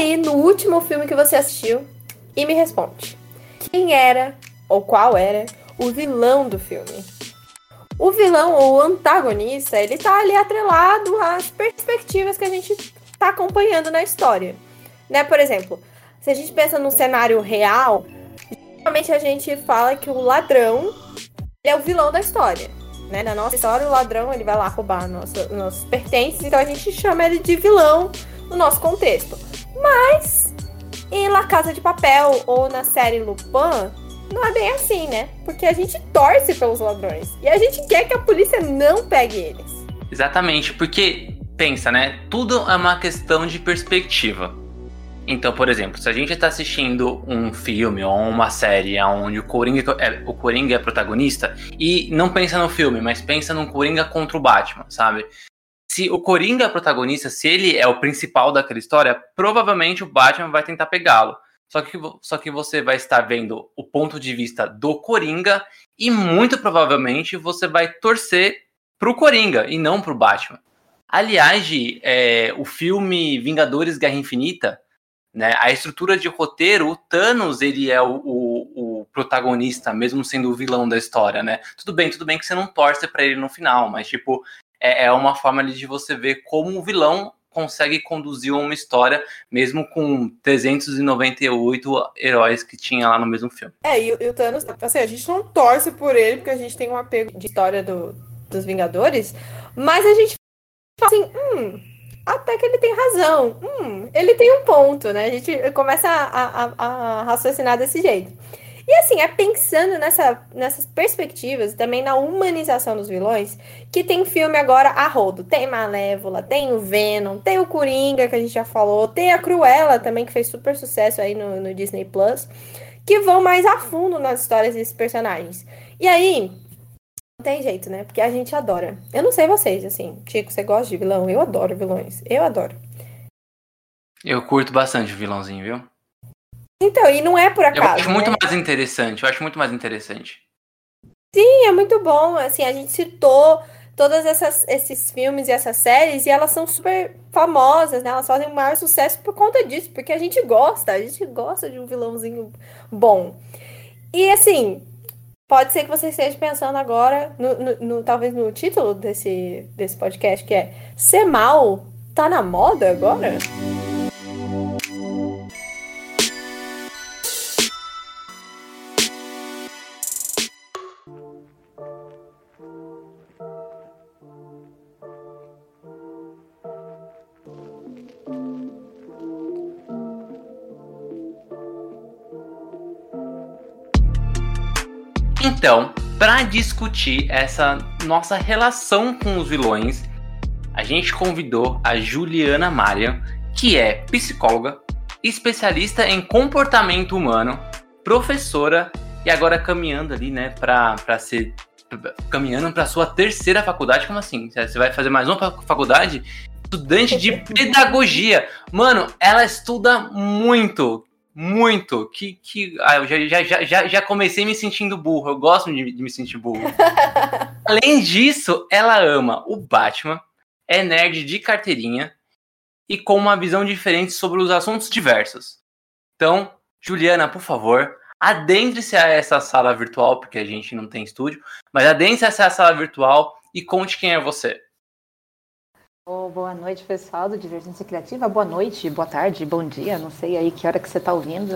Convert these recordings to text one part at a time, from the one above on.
Aí no último filme que você assistiu e me responde. Quem era, ou qual era, o vilão do filme? O vilão ou o antagonista, ele tá ali atrelado às perspectivas que a gente tá acompanhando na história. Né? Por exemplo, se a gente pensa num cenário real, geralmente a gente fala que o ladrão é o vilão da história. Né? Na nossa história, o ladrão ele vai lá roubar nosso, nossos pertences, então a gente chama ele de vilão no nosso contexto. Mas em La Casa de Papel ou na série Lupin, não é bem assim, né? Porque a gente torce pelos ladrões e a gente quer que a polícia não pegue eles. Exatamente, porque pensa, né? Tudo é uma questão de perspectiva. Então, por exemplo, se a gente está assistindo um filme ou uma série onde o Coringa é, o Coringa é protagonista, e não pensa no filme, mas pensa num Coringa contra o Batman, sabe? Se o Coringa é protagonista, se ele é o principal daquela história, provavelmente o Batman vai tentar pegá-lo. Só que, só que você vai estar vendo o ponto de vista do Coringa e muito provavelmente você vai torcer pro Coringa e não pro Batman. Aliás, é, o filme Vingadores Guerra Infinita, né, a estrutura de roteiro, o Thanos ele é o, o, o, protagonista, mesmo sendo o vilão da história, né? Tudo bem, tudo bem que você não torce para ele no final, mas tipo, é, é uma forma de você ver como o vilão consegue conduzir uma história, mesmo com 398 heróis que tinha lá no mesmo filme. É, e, e o Thanos, assim, a gente não torce por ele, porque a gente tem um apego de história do, dos Vingadores, mas a gente fala assim, hum, até que ele tem razão, hum, ele tem um ponto, né? A gente começa a, a, a raciocinar desse jeito. E assim, é pensando nessa, nessas perspectivas, também na humanização dos vilões, que tem filme agora a rodo. Tem Malévola, tem o Venom, tem o Coringa, que a gente já falou, tem a Cruella também, que fez super sucesso aí no, no Disney Plus, que vão mais a fundo nas histórias desses personagens. E aí, não tem jeito, né? Porque a gente adora. Eu não sei vocês, assim, Tico, você gosta de vilão? Eu adoro vilões. Eu adoro. Eu curto bastante o vilãozinho, viu? Então, e não é por acaso. Eu acho né? muito mais interessante. Eu acho muito mais interessante. Sim, é muito bom. Assim, a gente citou todos esses filmes e essas séries e elas são super famosas, né? Elas fazem o maior sucesso por conta disso, porque a gente gosta, a gente gosta de um vilãozinho bom. E assim, pode ser que você esteja pensando agora, no, no, no, talvez no título desse, desse podcast, que é Ser mal tá na moda agora? Então, para discutir essa nossa relação com os vilões, a gente convidou a Juliana Maria, que é psicóloga, especialista em comportamento humano, professora e agora caminhando ali, né, para ser caminhando para sua terceira faculdade, como assim? Você vai fazer mais uma faculdade? Estudante de pedagogia. Mano, ela estuda muito muito que, que ah, eu já, já, já, já comecei me sentindo burro. Eu gosto de, de me sentir burro. Além disso, ela ama o Batman, é nerd de carteirinha e com uma visão diferente sobre os assuntos diversos. Então, Juliana, por favor, adentre-se a essa sala virtual, porque a gente não tem estúdio, mas adentre-se a essa sala virtual e conte quem é você. Oh, boa noite, pessoal do Divergência Criativa. Boa noite, boa tarde, bom dia, não sei aí que hora que você está ouvindo.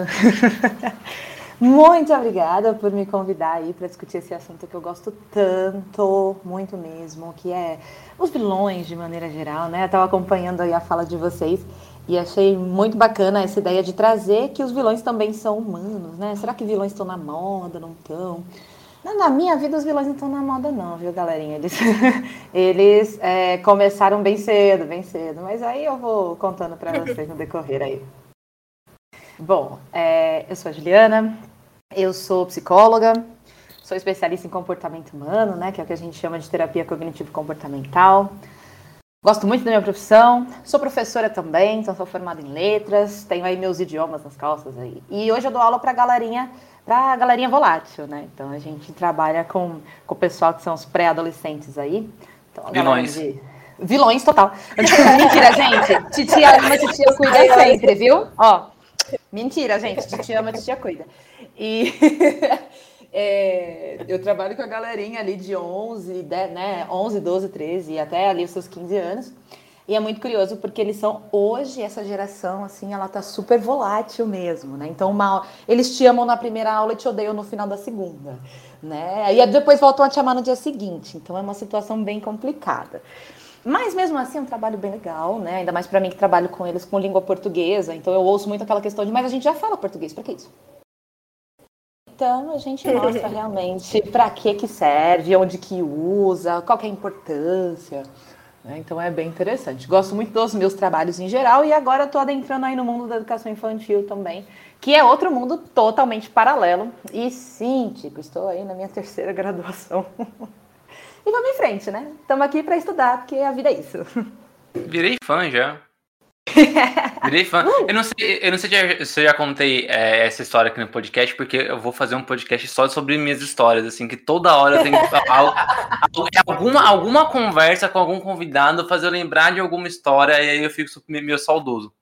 muito obrigada por me convidar aí para discutir esse assunto que eu gosto tanto, muito mesmo, que é os vilões de maneira geral, né? Estava acompanhando aí a fala de vocês e achei muito bacana essa ideia de trazer que os vilões também são humanos, né? Será que vilões estão na moda, não estão? Na minha vida, os vilões não estão na moda, não, viu, galerinha? Eles, eles é, começaram bem cedo, bem cedo. Mas aí eu vou contando para vocês no decorrer aí. Bom, é, eu sou a Juliana, eu sou psicóloga, sou especialista em comportamento humano, né, que é o que a gente chama de terapia cognitivo-comportamental. Gosto muito da minha profissão, sou professora também, então sou formada em letras, tenho aí meus idiomas nas calças aí. E hoje eu dou aula para galerinha, pra galerinha volátil, né? Então a gente trabalha com, com o pessoal que são os pré-adolescentes aí. Então, Vilões. De... Vilões total. Mentira, gente. Titia ama, titia cuida sempre, viu? Ó, mentira, gente. Titia ama, titia cuida. E É, eu trabalho com a galerinha ali de 11, 10, né, 11, 12, 13 até ali os seus 15 anos. E é muito curioso porque eles são hoje essa geração assim, ela tá super volátil mesmo, né? Então, mal, eles te amam na primeira aula e te odeiam no final da segunda, né? E depois voltam a te amar no dia seguinte. Então é uma situação bem complicada. Mas mesmo assim é um trabalho bem legal, né? Ainda mais para mim que trabalho com eles com língua portuguesa. Então eu ouço muito aquela questão de, mas a gente já fala português, para que isso? Então a gente mostra realmente para que que serve, onde que usa, qual que é a importância. Né? Então é bem interessante. Gosto muito dos meus trabalhos em geral e agora estou adentrando aí no mundo da educação infantil também, que é outro mundo totalmente paralelo. E sim, estou aí na minha terceira graduação. e vamos em frente, né? Estamos aqui para estudar, porque a vida é isso. Virei fã já. Virei fã. Eu não sei, eu não sei se eu já contei é, essa história aqui no podcast, porque eu vou fazer um podcast só sobre minhas histórias, assim, que toda hora eu tenho que falar alguma, alguma conversa com algum convidado, fazer eu lembrar de alguma história, e aí eu fico meio saudoso.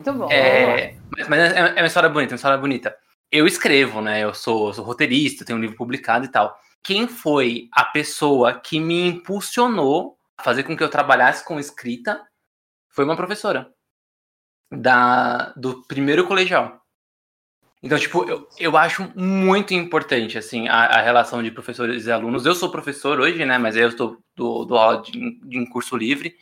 Muito bom. É, mas, mas é, é uma história bonita, uma história bonita. Eu escrevo, né? Eu sou, sou roteirista, tenho um livro publicado e tal. Quem foi a pessoa que me impulsionou a fazer com que eu trabalhasse com escrita foi uma professora da do primeiro colegial. Então, tipo, eu, eu acho muito importante, assim, a, a relação de professores e alunos. Eu sou professor hoje, né, mas eu estou do, do aula de, de um curso livre.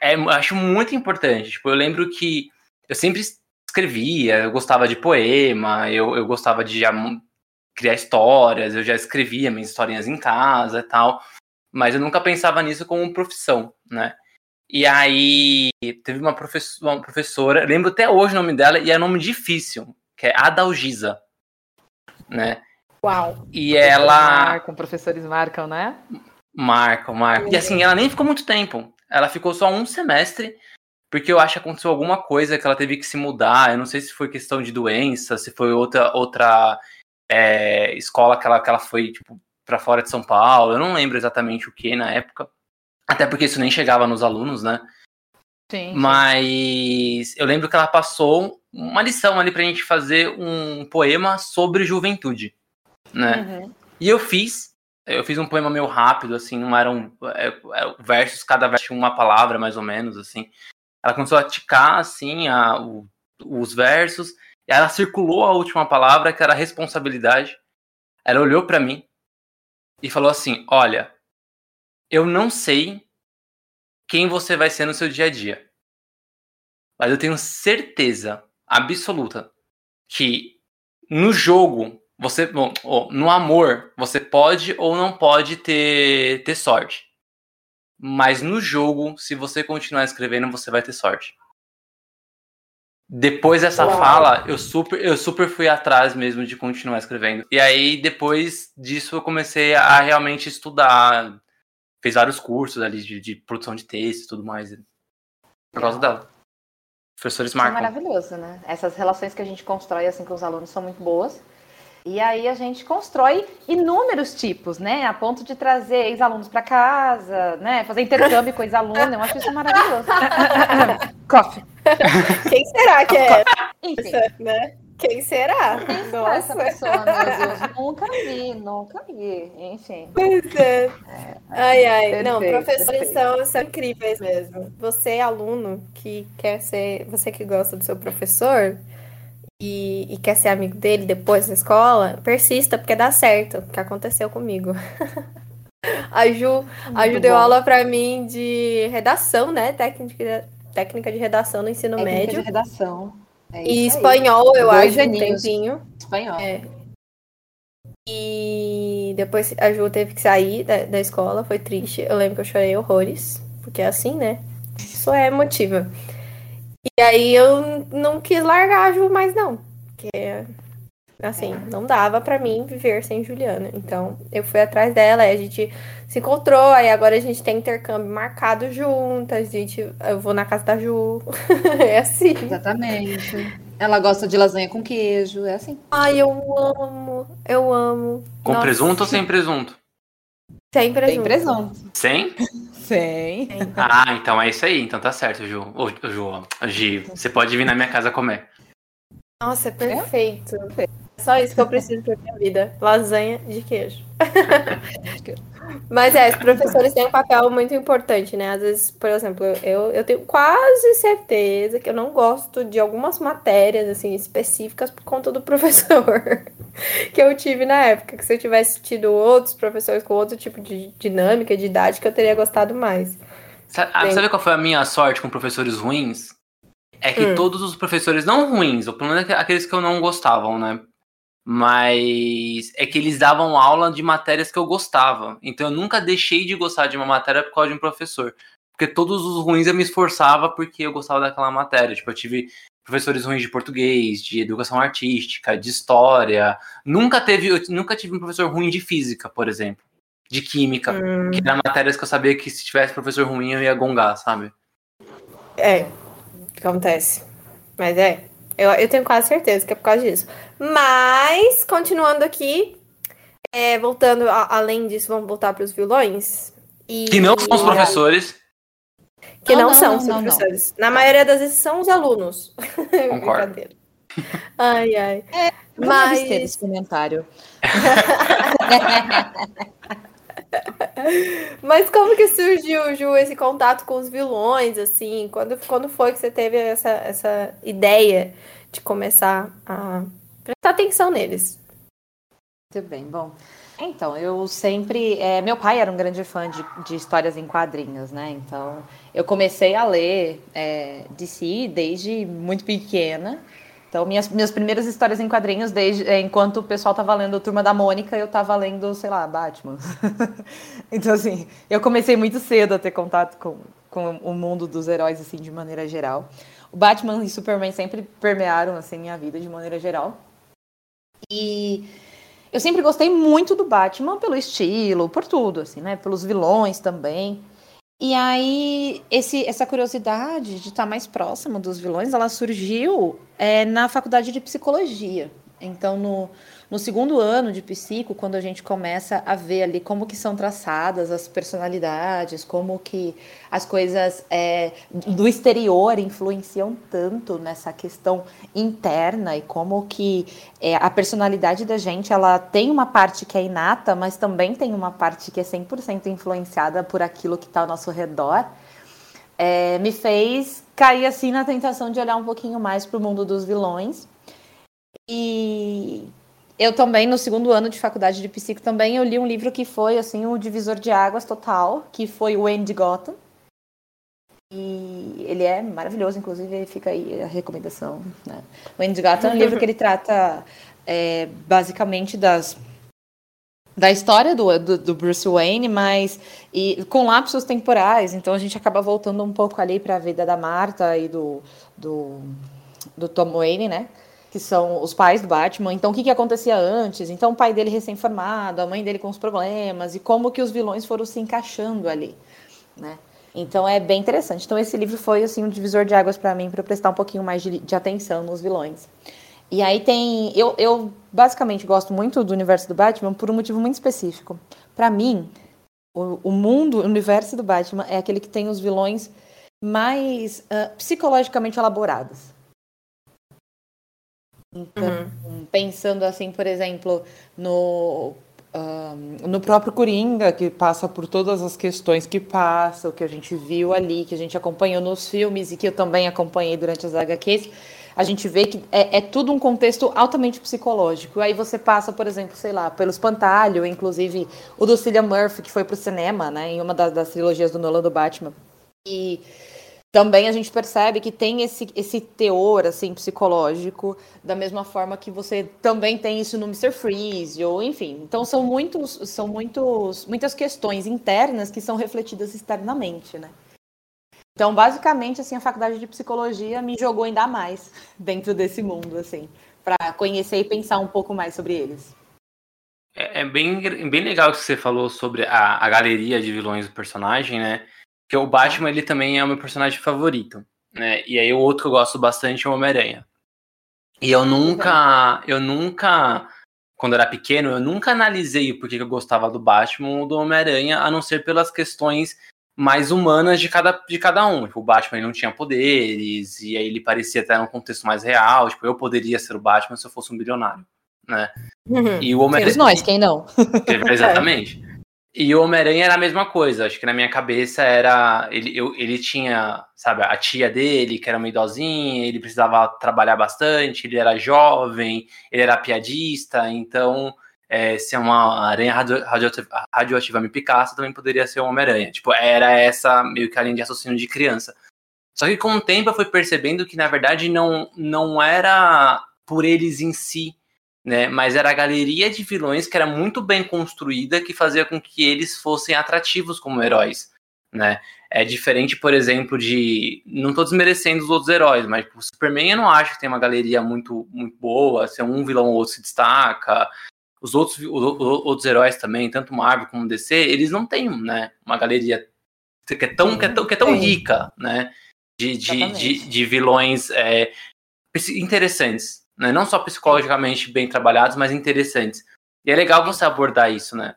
É, acho muito importante. Tipo, eu lembro que eu sempre escrevia, eu gostava de poema, eu, eu gostava de já criar histórias, eu já escrevia minhas historinhas em casa e tal, mas eu nunca pensava nisso como profissão, né? E aí teve uma, professora, uma professora, lembro até hoje o nome dela, e é um nome difícil, que é Adalgisa, né? Uau. E ela... Marcam, professores marcam, né? Marcam, marcam. E assim, ela nem ficou muito tempo. Ela ficou só um semestre, porque eu acho que aconteceu alguma coisa que ela teve que se mudar. Eu não sei se foi questão de doença, se foi outra, outra é, escola que ela, que ela foi, tipo, para fora de São Paulo. Eu não lembro exatamente o que na época. Até porque isso nem chegava nos alunos, né? Sim. Mas eu lembro que ela passou uma lição ali pra gente fazer um poema sobre juventude, né? Uhum. E eu fiz, eu fiz um poema meio rápido, assim, não eram é, é, versos, cada verso tinha uma palavra, mais ou menos, assim. Ela começou a ticar, assim, a, o, os versos, e ela circulou a última palavra, que era responsabilidade. Ela olhou para mim e falou assim: Olha, eu não sei quem você vai ser no seu dia a dia. Mas eu tenho certeza absoluta que no jogo, você, bom, no amor, você pode ou não pode ter, ter sorte. Mas no jogo, se você continuar escrevendo, você vai ter sorte. Depois dessa Uau. fala, eu super, eu super fui atrás mesmo de continuar escrevendo. E aí, depois disso, eu comecei a realmente estudar, fez vários cursos ali de, de produção de texto e tudo mais. Por causa dela. Professores marcam. É maravilhoso, né? Essas relações que a gente constrói assim com os alunos são muito boas. E aí a gente constrói inúmeros tipos, né? A ponto de trazer ex-alunos para casa, né? Fazer intercâmbio com ex-aluno. Eu acho isso maravilhoso. Coffee. Quem será que é Enfim. essa, né? Quem será? Quem será essa pessoa, meu Deus? nunca vi, nunca vi. Enfim. Pois é. é ai, ai. Perfeito, Não, professores são, são incríveis mesmo. Você, aluno, que quer ser. Você que gosta do seu professor e, e quer ser amigo dele depois na escola, persista, porque dá certo. O que aconteceu comigo. A Ju, a Ju deu aula para mim de redação, né? Técnica, técnica de redação no ensino técnica médio. De redação. É e espanhol, eu Dois acho, um tempinho. Espanhol. É. E depois a Ju teve que sair da, da escola, foi triste. Eu lembro que eu chorei horrores, porque é assim, né? Isso é emotiva. E aí eu não quis largar a Ju mais não. Porque, assim, não dava pra mim viver sem Juliana. Então, eu fui atrás dela, aí a gente se encontrou, aí agora a gente tem intercâmbio marcado juntas, a gente, eu vou na casa da Ju. é assim. Exatamente. Ela gosta de lasanha com queijo, é assim. Ai, eu amo, eu amo. Com Nossa, presunto ou sem presunto? Sem presunto. Tem presunto. Sem? Sem. Ah, então é isso aí. Então tá certo, Ju. Ô, Ju. Gi, você pode vir na minha casa comer. Nossa, é perfeito. Só isso que eu preciso pra minha vida. Lasanha de queijo. Mas é, os professores têm um papel muito importante, né? Às vezes, por exemplo, eu, eu tenho quase certeza que eu não gosto de algumas matérias, assim, específicas por conta do professor que eu tive na época. Que se eu tivesse tido outros professores com outro tipo de dinâmica, de idade, que eu teria gostado mais. Sa- ah, Sabe qual foi a minha sorte com professores ruins? É que Hum. todos os professores, não ruins, ou pelo menos aqueles que eu não gostavam, né? Mas é que eles davam aula de matérias que eu gostava. Então eu nunca deixei de gostar de uma matéria por causa de um professor. Porque todos os ruins eu me esforçava porque eu gostava daquela matéria. Tipo, eu tive professores ruins de português, de educação artística, de história. Nunca teve, eu nunca tive um professor ruim de física, por exemplo. De química. Hum, Que eram matérias que eu sabia que se tivesse professor ruim eu ia gongar, sabe? é, acontece. Mas é, eu, eu tenho quase certeza que é por causa disso. Mas, continuando aqui, é, voltando, a- além disso, vamos voltar para os vilões. E... Que não são os professores. Que Não, não, não, são não, os professores. Na maioria das vezes são os alunos. Concordo. Ai, ai. Vamos abster Mas, desse comentário. mas como que surgiu, Ju, esse contato com os vilões, assim? Quando, quando foi que você teve essa, essa ideia de começar a prestar atenção neles? Muito bem, bom. Então, eu sempre. é, meu pai era um grande fã de, de histórias em quadrinhos, né? Então, eu comecei a ler é, DC desde muito pequena. Então, minhas, minhas primeiras histórias em quadrinhos, desde é, enquanto o pessoal tava lendo Turma da Mônica, eu tava lendo, sei lá, Batman. então, assim, eu comecei muito cedo a ter contato com, com o mundo dos heróis, assim, de maneira geral. O Batman e Superman sempre permearam, assim, minha vida de maneira geral. E eu sempre gostei muito do Batman pelo estilo, por tudo, assim, né? Pelos vilões também. E aí, esse, essa curiosidade de estar mais próximo dos vilões, ela surgiu é, na faculdade de psicologia. Então, no, no segundo ano de psico, quando a gente começa a ver ali como que são traçadas as personalidades, como que as coisas é, do exterior influenciam tanto nessa questão interna e como que é, a personalidade da gente, ela tem uma parte que é inata, mas também tem uma parte que é 100% influenciada por aquilo que está ao nosso redor, é, me fez cair assim na tentação de olhar um pouquinho mais para o mundo dos vilões. E eu também, no segundo ano de faculdade de psico, também eu li um livro que foi assim o divisor de águas total, que foi o Andy Gotham. E ele é maravilhoso, inclusive fica aí a recomendação. Né? O Andy Gotham é um livro que ele trata é, basicamente das da história do, do, do Bruce Wayne, mas e, com lapsos temporais. Então a gente acaba voltando um pouco ali para a vida da Marta e do, do, do Tom Wayne, né? Que são os pais do Batman. Então o que, que acontecia antes? Então o pai dele recém-formado, a mãe dele com os problemas e como que os vilões foram se encaixando ali, né? Então é bem interessante. Então esse livro foi assim um divisor de águas para mim para prestar um pouquinho mais de, de atenção nos vilões. E aí tem. Eu, eu basicamente gosto muito do universo do Batman por um motivo muito específico. Para mim, o, o mundo, o universo do Batman é aquele que tem os vilões mais ah, psicologicamente elaborados. Então, pensando assim, por exemplo, no, ah, no próprio Coringa, que passa por todas as questões que passa, o que a gente viu ali, que a gente acompanhou nos filmes e que eu também acompanhei durante as HQs, a gente vê que é, é tudo um contexto altamente psicológico. Aí você passa, por exemplo, sei lá, pelo Espantalho, inclusive o do Cillian Murphy, que foi pro cinema, né, em uma das, das trilogias do Nolan do Batman. E também a gente percebe que tem esse, esse teor assim psicológico, da mesma forma que você também tem isso no Mr. Freeze, ou enfim. Então são muitos, são muitos, muitas questões internas que são refletidas externamente, né? Então, basicamente, assim, a faculdade de psicologia me jogou ainda mais dentro desse mundo, assim, para conhecer e pensar um pouco mais sobre eles. É, é, bem, bem legal que você falou sobre a, a galeria de vilões do personagem, né? Que o Batman, ele também é o meu personagem favorito, né? E aí o outro que eu gosto bastante é o Homem-Aranha. E eu nunca, eu nunca, quando era pequeno, eu nunca analisei o porquê que eu gostava do Batman ou do Homem-Aranha, a não ser pelas questões mais humanas de cada, de cada um. Tipo, o Batman não tinha poderes, e aí ele parecia até num contexto mais real. Tipo, eu poderia ser o Batman se eu fosse um bilionário, né? Uhum. E o Homem-Aranha... nós, quem não? Exatamente. E o Homem-Aranha era a mesma coisa. Acho que na minha cabeça era. Ele, eu, ele tinha, sabe, a tia dele, que era uma idosinha, ele precisava trabalhar bastante, ele era jovem, ele era piadista, então é, se uma aranha radio, radioativa, radioativa me picasse, também poderia ser um Homem-Aranha. Tipo, era essa meio que a linha de raciocínio de criança. Só que com o tempo eu fui percebendo que, na verdade, não, não era por eles em si, né? Mas era a galeria de vilões que era muito bem construída que fazia com que eles fossem atrativos como heróis, né? É diferente, por exemplo, de. Não estou desmerecendo os outros heróis, mas o Superman eu não acho que tem uma galeria muito, muito boa. Se um vilão ou outro se destaca os outros, os, outros heróis também, tanto Marvel como DC, eles não têm, né, uma galeria que é tão, que é tão, que é tão rica, né, de, de, de, de, vilões é, interessantes, né, não só psicologicamente bem trabalhados, mas interessantes. E é legal você abordar isso, né.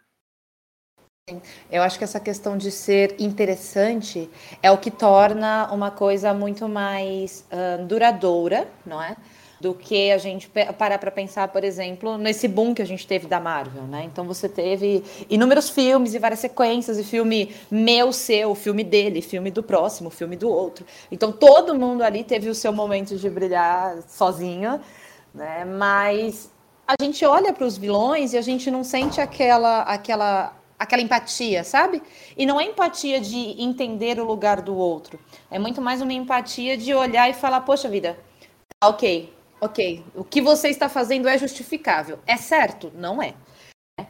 Eu acho que essa questão de ser interessante é o que torna uma coisa muito mais uh, duradoura, não é? do que a gente parar para pensar, por exemplo, nesse boom que a gente teve da Marvel, né? Então você teve inúmeros filmes e várias sequências, e filme meu, seu, filme dele, filme do próximo, filme do outro. Então todo mundo ali teve o seu momento de brilhar sozinho, né? Mas a gente olha para os vilões e a gente não sente aquela aquela aquela empatia, sabe? E não é empatia de entender o lugar do outro. É muito mais uma empatia de olhar e falar, poxa vida, tá ok, ok, o que você está fazendo é justificável. É certo? Não é.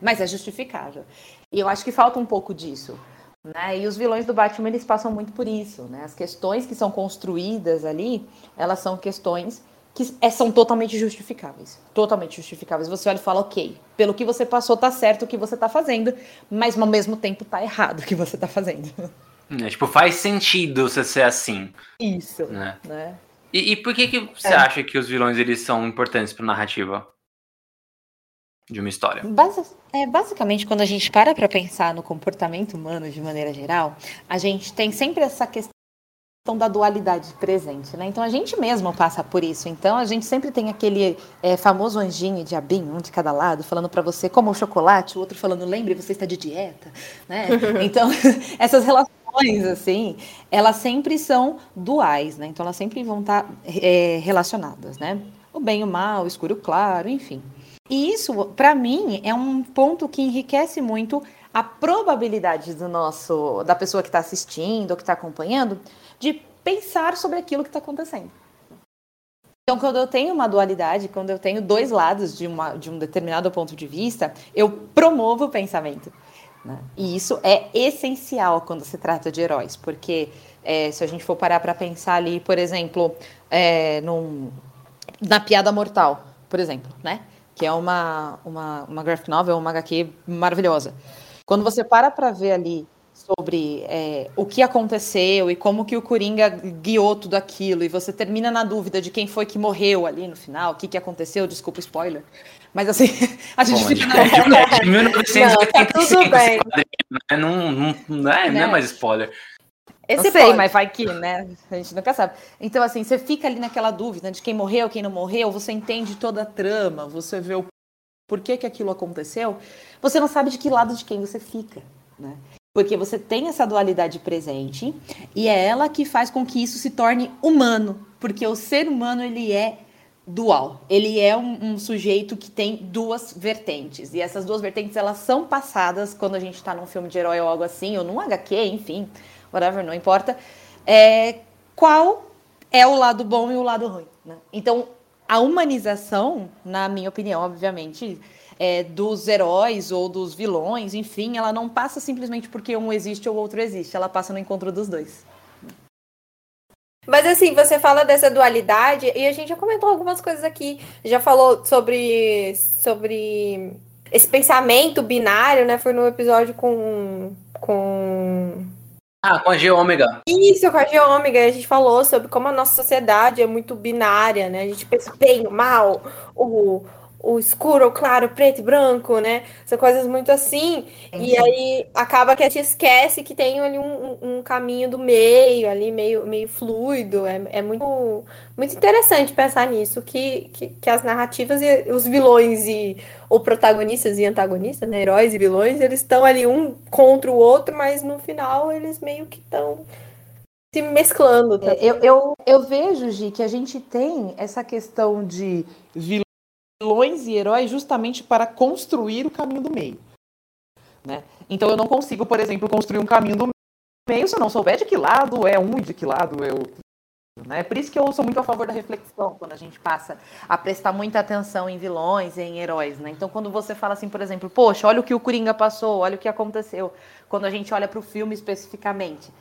Mas é justificável. E eu acho que falta um pouco disso. Né? E os vilões do Batman, eles passam muito por isso. Né? As questões que são construídas ali, elas são questões que é, são totalmente justificáveis. Totalmente justificáveis. Você olha e fala, ok, pelo que você passou, tá certo o que você tá fazendo, mas ao mesmo tempo tá errado o que você tá fazendo. É, tipo, faz sentido você ser assim. Isso. Né? né? E, e por que, que você é. acha que os vilões eles são importantes para narrativa de uma história? Basi é, basicamente, quando a gente para para pensar no comportamento humano de maneira geral, a gente tem sempre essa questão da dualidade presente, né? Então a gente mesmo passa por isso. Então a gente sempre tem aquele é, famoso anjinho e diabinho, um de cada lado, falando para você como o chocolate, o outro falando lembre você está de dieta, né? Então essas relações assim, elas sempre são duais, né? Então elas sempre vão estar tá, é, relacionadas, né? O bem e o mal, o escuro e o claro, enfim. E isso, para mim, é um ponto que enriquece muito a probabilidade do nosso, da pessoa que está assistindo ou que está acompanhando, de pensar sobre aquilo que está acontecendo. Então, quando eu tenho uma dualidade, quando eu tenho dois lados de, uma, de um determinado ponto de vista, eu promovo o pensamento. Né? E isso é essencial quando se trata de heróis, porque é, se a gente for parar para pensar ali, por exemplo, é, num, na Piada Mortal, por exemplo, né? que é uma, uma, uma graphic novel, uma HQ maravilhosa. Quando você para para ver ali sobre é, o que aconteceu e como que o Coringa guiou tudo aquilo, e você termina na dúvida de quem foi que morreu ali no final, o que, que aconteceu, desculpa o spoiler, mas assim, a gente Bom, fica. É de 1985, tá não, não, não, é, né? não é mais spoiler. Esse eu sei, pode. mas vai que, né? A gente nunca sabe. Então, assim, você fica ali naquela dúvida de quem morreu, quem não morreu, você entende toda a trama, você vê o porquê que aquilo aconteceu, você não sabe de que lado de quem você fica, né? Porque você tem essa dualidade presente e é ela que faz com que isso se torne humano, porque o ser humano ele é dual. Ele é um, um, sujeito que tem duas vertentes. E essas duas vertentes, elas são passadas quando a gente está num filme de herói ou algo assim, ou num HQ, enfim, whatever, não importa. É, qual é o lado bom e o lado ruim. Né? Então, a humanização, na minha opinião, obviamente, é, dos heróis ou dos vilões, enfim, ela não passa simplesmente porque um existe ou o outro existe. Ela passa no encontro dos dois. Mas assim, você fala dessa dualidade e a gente já comentou algumas coisas aqui. Já falou sobre, sobre esse pensamento binário, né? Foi no episódio com. com... Ah, com a G ômega. Isso, com a G ômega. A gente falou sobre como a nossa sociedade é muito binária, né? A gente pensa bem, mal, o, o escuro, o claro, preto e branco, né? São coisas muito assim. E aí acaba que a gente esquece que tem ali um, um caminho do meio, ali meio, meio fluido. É, é muito, muito interessante pensar nisso, que, que, que, as narrativas e os vilões e ou protagonistas e antagonistas, né? Heróis e vilões, eles estão ali um contra o outro, mas no final eles meio que estão se mesclando. Tá? Eu, eu, eu vejo, Gi, que a gente tem essa questão de vilões vilões e heróis justamente para construir o caminho do meio. Né? Então eu não consigo, por exemplo, construir um caminho do meio se eu não souber de que lado é um e de que lado é outro. Né? Por isso que eu sou muito a favor da reflexão, quando a gente passa a prestar muita atenção em vilões e em heróis. Né? Então, quando você fala assim, por exemplo, poxa, olha o que o Coringa passou, olha o que aconteceu, quando a gente olha para o filme especificamente.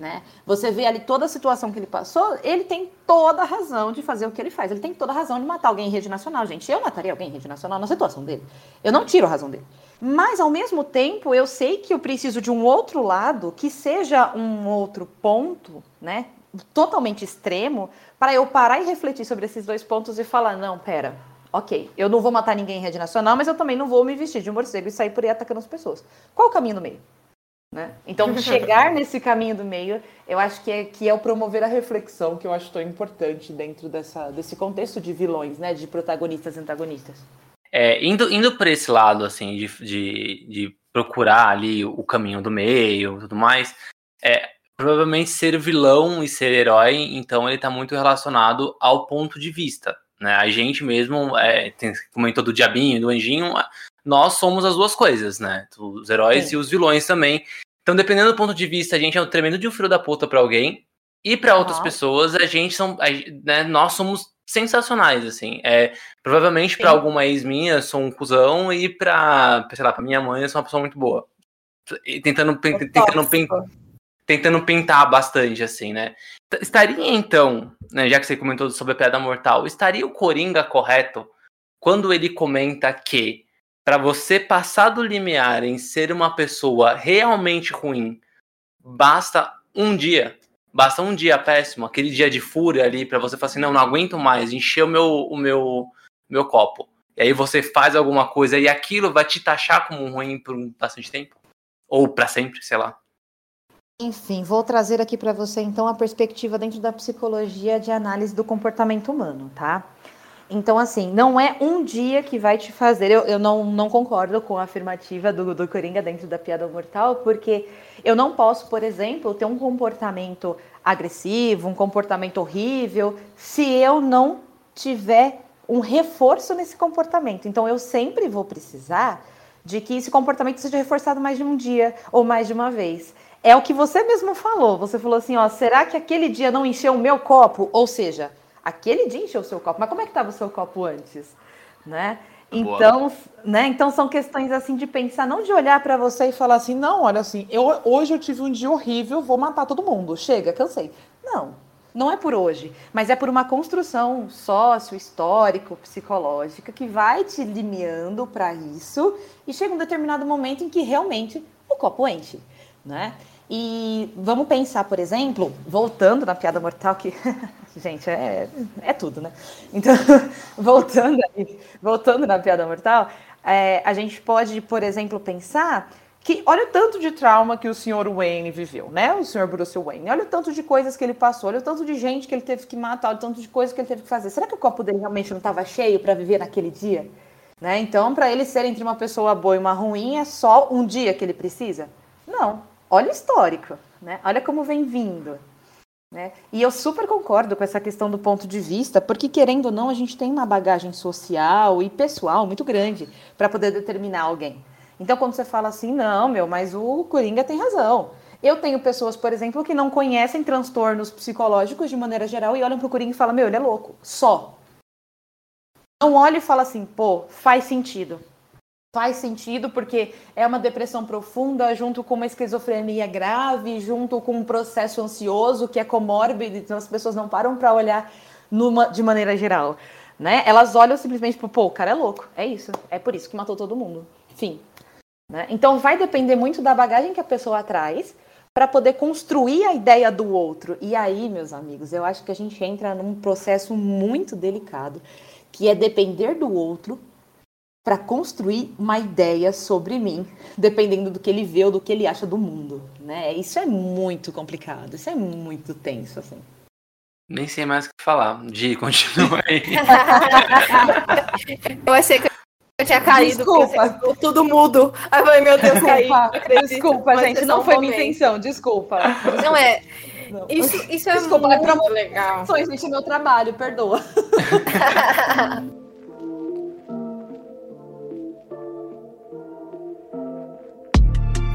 Né? Você vê ali toda a situação que ele passou, ele tem toda a razão de fazer o que ele faz. Ele tem toda a razão de matar alguém em rede nacional. Gente, eu mataria alguém em rede nacional na situação dele. Eu não tiro a razão dele. Mas, ao mesmo tempo, eu sei que eu preciso de um outro lado, que seja um outro ponto, né? Totalmente extremo, para eu parar e refletir sobre esses dois pontos e falar: não, pera, ok, eu não vou matar ninguém em rede nacional, mas eu também não vou me vestir de um morcego e sair por aí atacando as pessoas. Qual o caminho no meio? Né? Então, chegar nesse caminho do meio, eu acho que é, que é o promover a reflexão, que eu acho tão importante dentro dessa, desse contexto de vilões, né? de protagonistas e antagonistas. É, indo, indo por esse lado, assim, de, de, de procurar ali o caminho do meio e tudo mais, é, provavelmente ser vilão e ser herói, então ele está muito relacionado ao ponto de vista. Né? A gente mesmo, é, tem, comentou do diabinho e do anjinho, nós somos as duas coisas, né? Os heróis Sim. e os vilões também. Então, dependendo do ponto de vista, a gente é um tremendo de um filho da puta pra alguém. E para outras pessoas, a gente são. A, né, nós somos sensacionais, assim. É, provavelmente para alguma ex minha, eu sou um cuzão. E pra, sei lá, pra minha mãe, eu sou uma pessoa muito boa. E tentando, tentando, tentando pintar bastante, assim, né? Estaria então, né, já que você comentou sobre a piada mortal, estaria o Coringa correto quando ele comenta que para você passar do limiar em ser uma pessoa realmente ruim, basta um dia. Basta um dia péssimo, aquele dia de fúria ali, para você falar assim: não, não aguento mais, encher o meu, o meu, meu copo. E aí você faz alguma coisa e aquilo vai te taxar como ruim por bastante tempo. Ou para sempre, sei lá. Enfim, vou trazer aqui para você então a perspectiva dentro da psicologia de análise do comportamento humano, tá? Então, assim, não é um dia que vai te fazer. Eu, eu não, não concordo com a afirmativa do, do Coringa dentro da piada mortal, porque eu não posso, por exemplo, ter um comportamento agressivo, um comportamento horrível, se eu não tiver um reforço nesse comportamento. Então, eu sempre vou precisar de que esse comportamento seja reforçado mais de um dia ou mais de uma vez. É o que você mesmo falou. Você falou assim, ó, será que aquele dia não encheu o meu copo? Ou seja, aquele dia encheu o seu copo, mas como é que estava o seu copo antes, né? Então, né? Então são questões assim de pensar, não de olhar para você e falar assim, não, olha assim, eu hoje eu tive um dia horrível, vou matar todo mundo, chega, cansei. Não, não é por hoje, mas é por uma construção sócio, histórico, psicológica que vai te limiando para isso e chega um determinado momento em que realmente o copo enche, né? E vamos pensar, por exemplo, voltando na piada mortal, que, gente, é, é tudo, né? Então, voltando, aí, voltando na piada mortal, é, a gente pode, por exemplo, pensar que olha o tanto de trauma que o senhor Wayne viveu, né? O senhor Bruce Wayne. Olha o tanto de coisas que ele passou, olha o tanto de gente que ele teve que matar, olha o tanto de coisas que ele teve que fazer. Será que o copo dele realmente não estava cheio para viver naquele dia? Né? Então, para ele ser entre uma pessoa boa e uma ruim, é só um dia que ele precisa? Não olha o histórico, né? Olha como vem vindo. Né? E eu super concordo com essa questão do ponto de vista, porque querendo ou não, a gente tem uma bagagem social e pessoal muito grande para poder determinar alguém. Então, quando você fala assim, não, meu, mas o Coringa tem razão. Eu tenho pessoas, por exemplo, que não conhecem transtornos psicológicos de maneira geral e olham para o Coringa e falam, meu, ele é louco. Só. Não olha e fala assim, pô, faz sentido. Faz sentido porque é uma depressão profunda junto com uma esquizofrenia grave, junto com um processo ansioso que é comórbido, então as pessoas não param para olhar numa, de maneira geral, né? Elas olham simplesmente tipo, pô, o cara é louco, é isso, é por isso que matou todo mundo, fim. Né? Então vai depender muito da bagagem que a pessoa traz para poder construir a ideia do outro. E aí, meus amigos, eu acho que a gente entra num processo muito delicado, que é depender do outro para construir uma ideia sobre mim, dependendo do que ele vê ou do que ele acha do mundo, né? Isso é muito complicado, isso é muito tenso, assim. Nem sei mais o que falar. Di, continua aí. eu achei que eu tinha caído. Desculpa. Tudo mudo. Ai, falei, meu Deus, caí. Desculpa, gente, não foi minha intenção, desculpa. Não é. Não. Isso, isso é Desculpa, muito é legal. Gente, é meu trabalho, perdoa.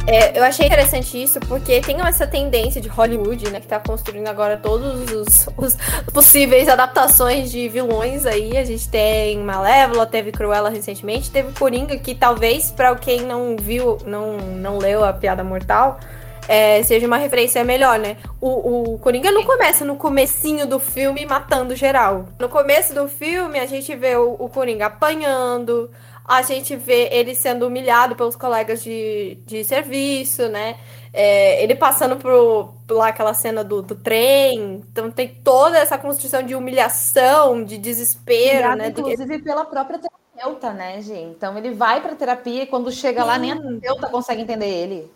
É, eu achei interessante isso porque tem essa tendência de Hollywood, né, que tá construindo agora todos os, os possíveis adaptações de vilões aí. A gente tem Malévola, teve Cruella recentemente, teve Coringa, que talvez, para quem não viu, não, não leu a Piada Mortal, é, seja uma referência melhor, né? O, o Coringa não começa no comecinho do filme matando geral. No começo do filme, a gente vê o, o Coringa apanhando, a gente vê ele sendo humilhado pelos colegas de, de serviço, né? É, ele passando por, por lá aquela cena do, do trem. Então tem toda essa construção de humilhação, de desespero, Criado, né? Inclusive pela própria terapeuta, né, gente? Então ele vai pra terapia e quando chega Sim. lá, nem a terapeuta consegue entender ele.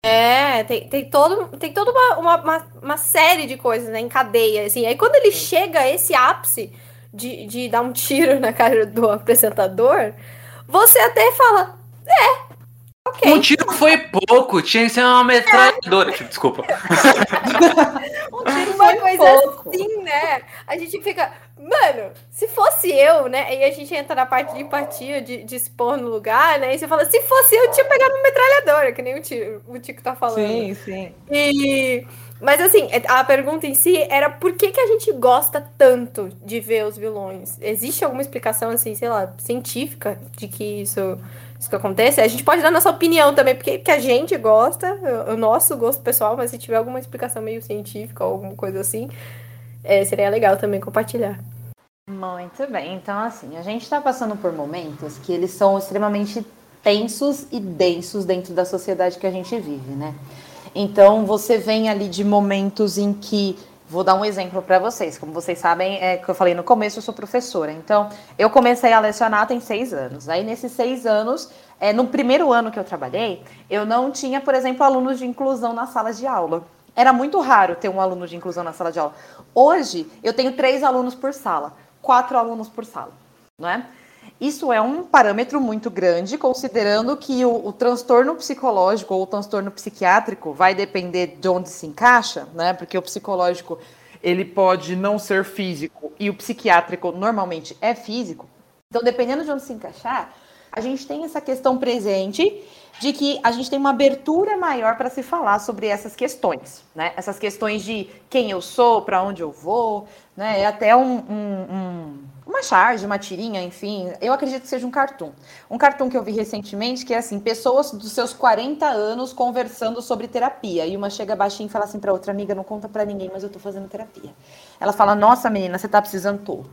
É, tem, tem, todo, tem toda uma, uma, uma, série de coisas, né, em cadeia, assim. Aí quando ele chega a esse ápice de, de dar um tiro na cara do apresentador, você até fala, é, ok. Um tiro foi pouco, tinha que ser uma metralhadora. É. Tipo, desculpa. um tiro foi coisa pouco. assim, né? A gente fica, mano, se fosse eu, né? E a gente entra na parte de empatia, de, de expor no lugar, né? E você fala, se fosse eu, eu tinha pegado uma metralhadora, que nem o tio, o Tico tá falando. Sim, sim. E mas assim, a pergunta em si era por que, que a gente gosta tanto de ver os vilões? Existe alguma explicação, assim, sei lá, científica de que isso, isso que acontece? A gente pode dar nossa opinião também, porque que a gente gosta, o nosso gosto pessoal, mas se tiver alguma explicação meio científica ou alguma coisa assim, é, seria legal também compartilhar. Muito bem, então assim, a gente está passando por momentos que eles são extremamente tensos e densos dentro da sociedade que a gente vive, né? Então você vem ali de momentos em que Vou dar um exemplo para vocês. Como vocês sabem, é que eu falei no começo, eu sou professora. Então, eu comecei a lecionar tem seis anos. Aí, nesses seis anos, é, no primeiro ano que eu trabalhei, eu não tinha, por exemplo, alunos de inclusão na sala de aula. Era muito raro ter um aluno de inclusão na sala de aula. Hoje, eu tenho três alunos por sala, quatro alunos por sala, não é? Isso é um parâmetro muito grande, considerando que o, o, transtorno psicológico ou o transtorno psiquiátrico vai depender de onde se encaixa, né? Porque o psicológico ele pode não ser físico e o psiquiátrico normalmente é físico. Então, dependendo de onde se encaixar, a gente tem essa questão presente de que a gente tem uma abertura maior para se falar sobre essas questões, né? Essas questões de quem eu sou, para onde eu vou, né? É até um, um, um uma charge, uma tirinha, enfim. Eu acredito que seja um cartoon. Um cartoon que eu vi recentemente que é assim, pessoas dos seus 40 anos conversando sobre terapia. E uma chega baixinho e fala assim para outra amiga, não conta para ninguém, mas eu tô fazendo terapia. Ela fala: "Nossa, menina, você tá precisando tô".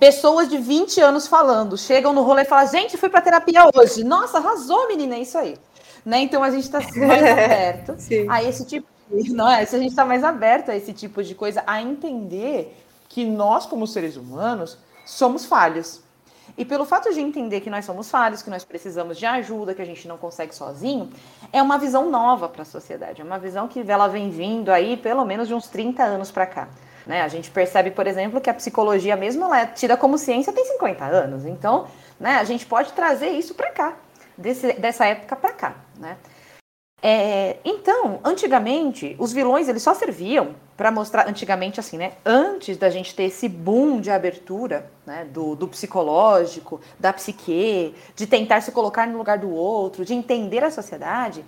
Pessoas de 20 anos falando, chegam no rolê e falam: "Gente, fui para terapia hoje". Nossa, arrasou, menina, é isso aí. Né? Então a gente está mais aberto a esse tipo, não é? Se a gente está mais aberto a esse tipo de coisa, a entender que nós como seres humanos somos falhos. E pelo fato de entender que nós somos falhos, que nós precisamos de ajuda, que a gente não consegue sozinho, é uma visão nova para a sociedade. É uma visão que ela vem vindo aí pelo menos de uns 30 anos para cá. Né? A gente percebe, por exemplo, que a psicologia mesmo ela é tida como ciência tem 50 anos. Então, né, a gente pode trazer isso para cá, desse, dessa época para cá. Né? É, então, antigamente, os vilões eles só serviam para mostrar, antigamente assim, né? Antes da gente ter esse boom de abertura, né? Do, do psicológico, da psique, de tentar se colocar no lugar do outro, de entender a sociedade,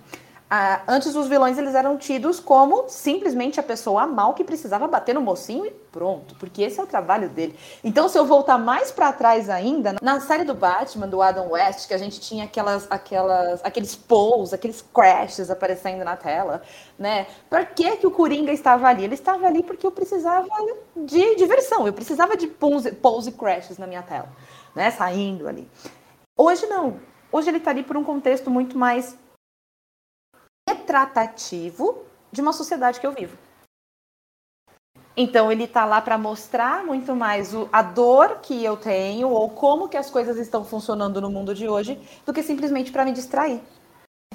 a, antes os vilões eles eram tidos como simplesmente a pessoa mal que precisava bater no mocinho e pronto, porque esse é o trabalho dele. Então, se eu voltar mais para trás ainda, na série do Batman, do Adam West, que a gente tinha aquelas, aquelas, aqueles pulls, aqueles crashes aparecendo na tela, né? Por que, que o Coringa estava ali? Ele estava ali porque eu precisava de diversão, eu precisava de pulls, pulls e crashes na minha tela, né? Saindo ali. Hoje não. Hoje ele está ali por um contexto muito mais retratativo de uma sociedade que eu vivo. Então ele está lá para mostrar muito mais o, a dor que eu tenho ou como que as coisas estão funcionando no mundo de hoje do que simplesmente para me distrair,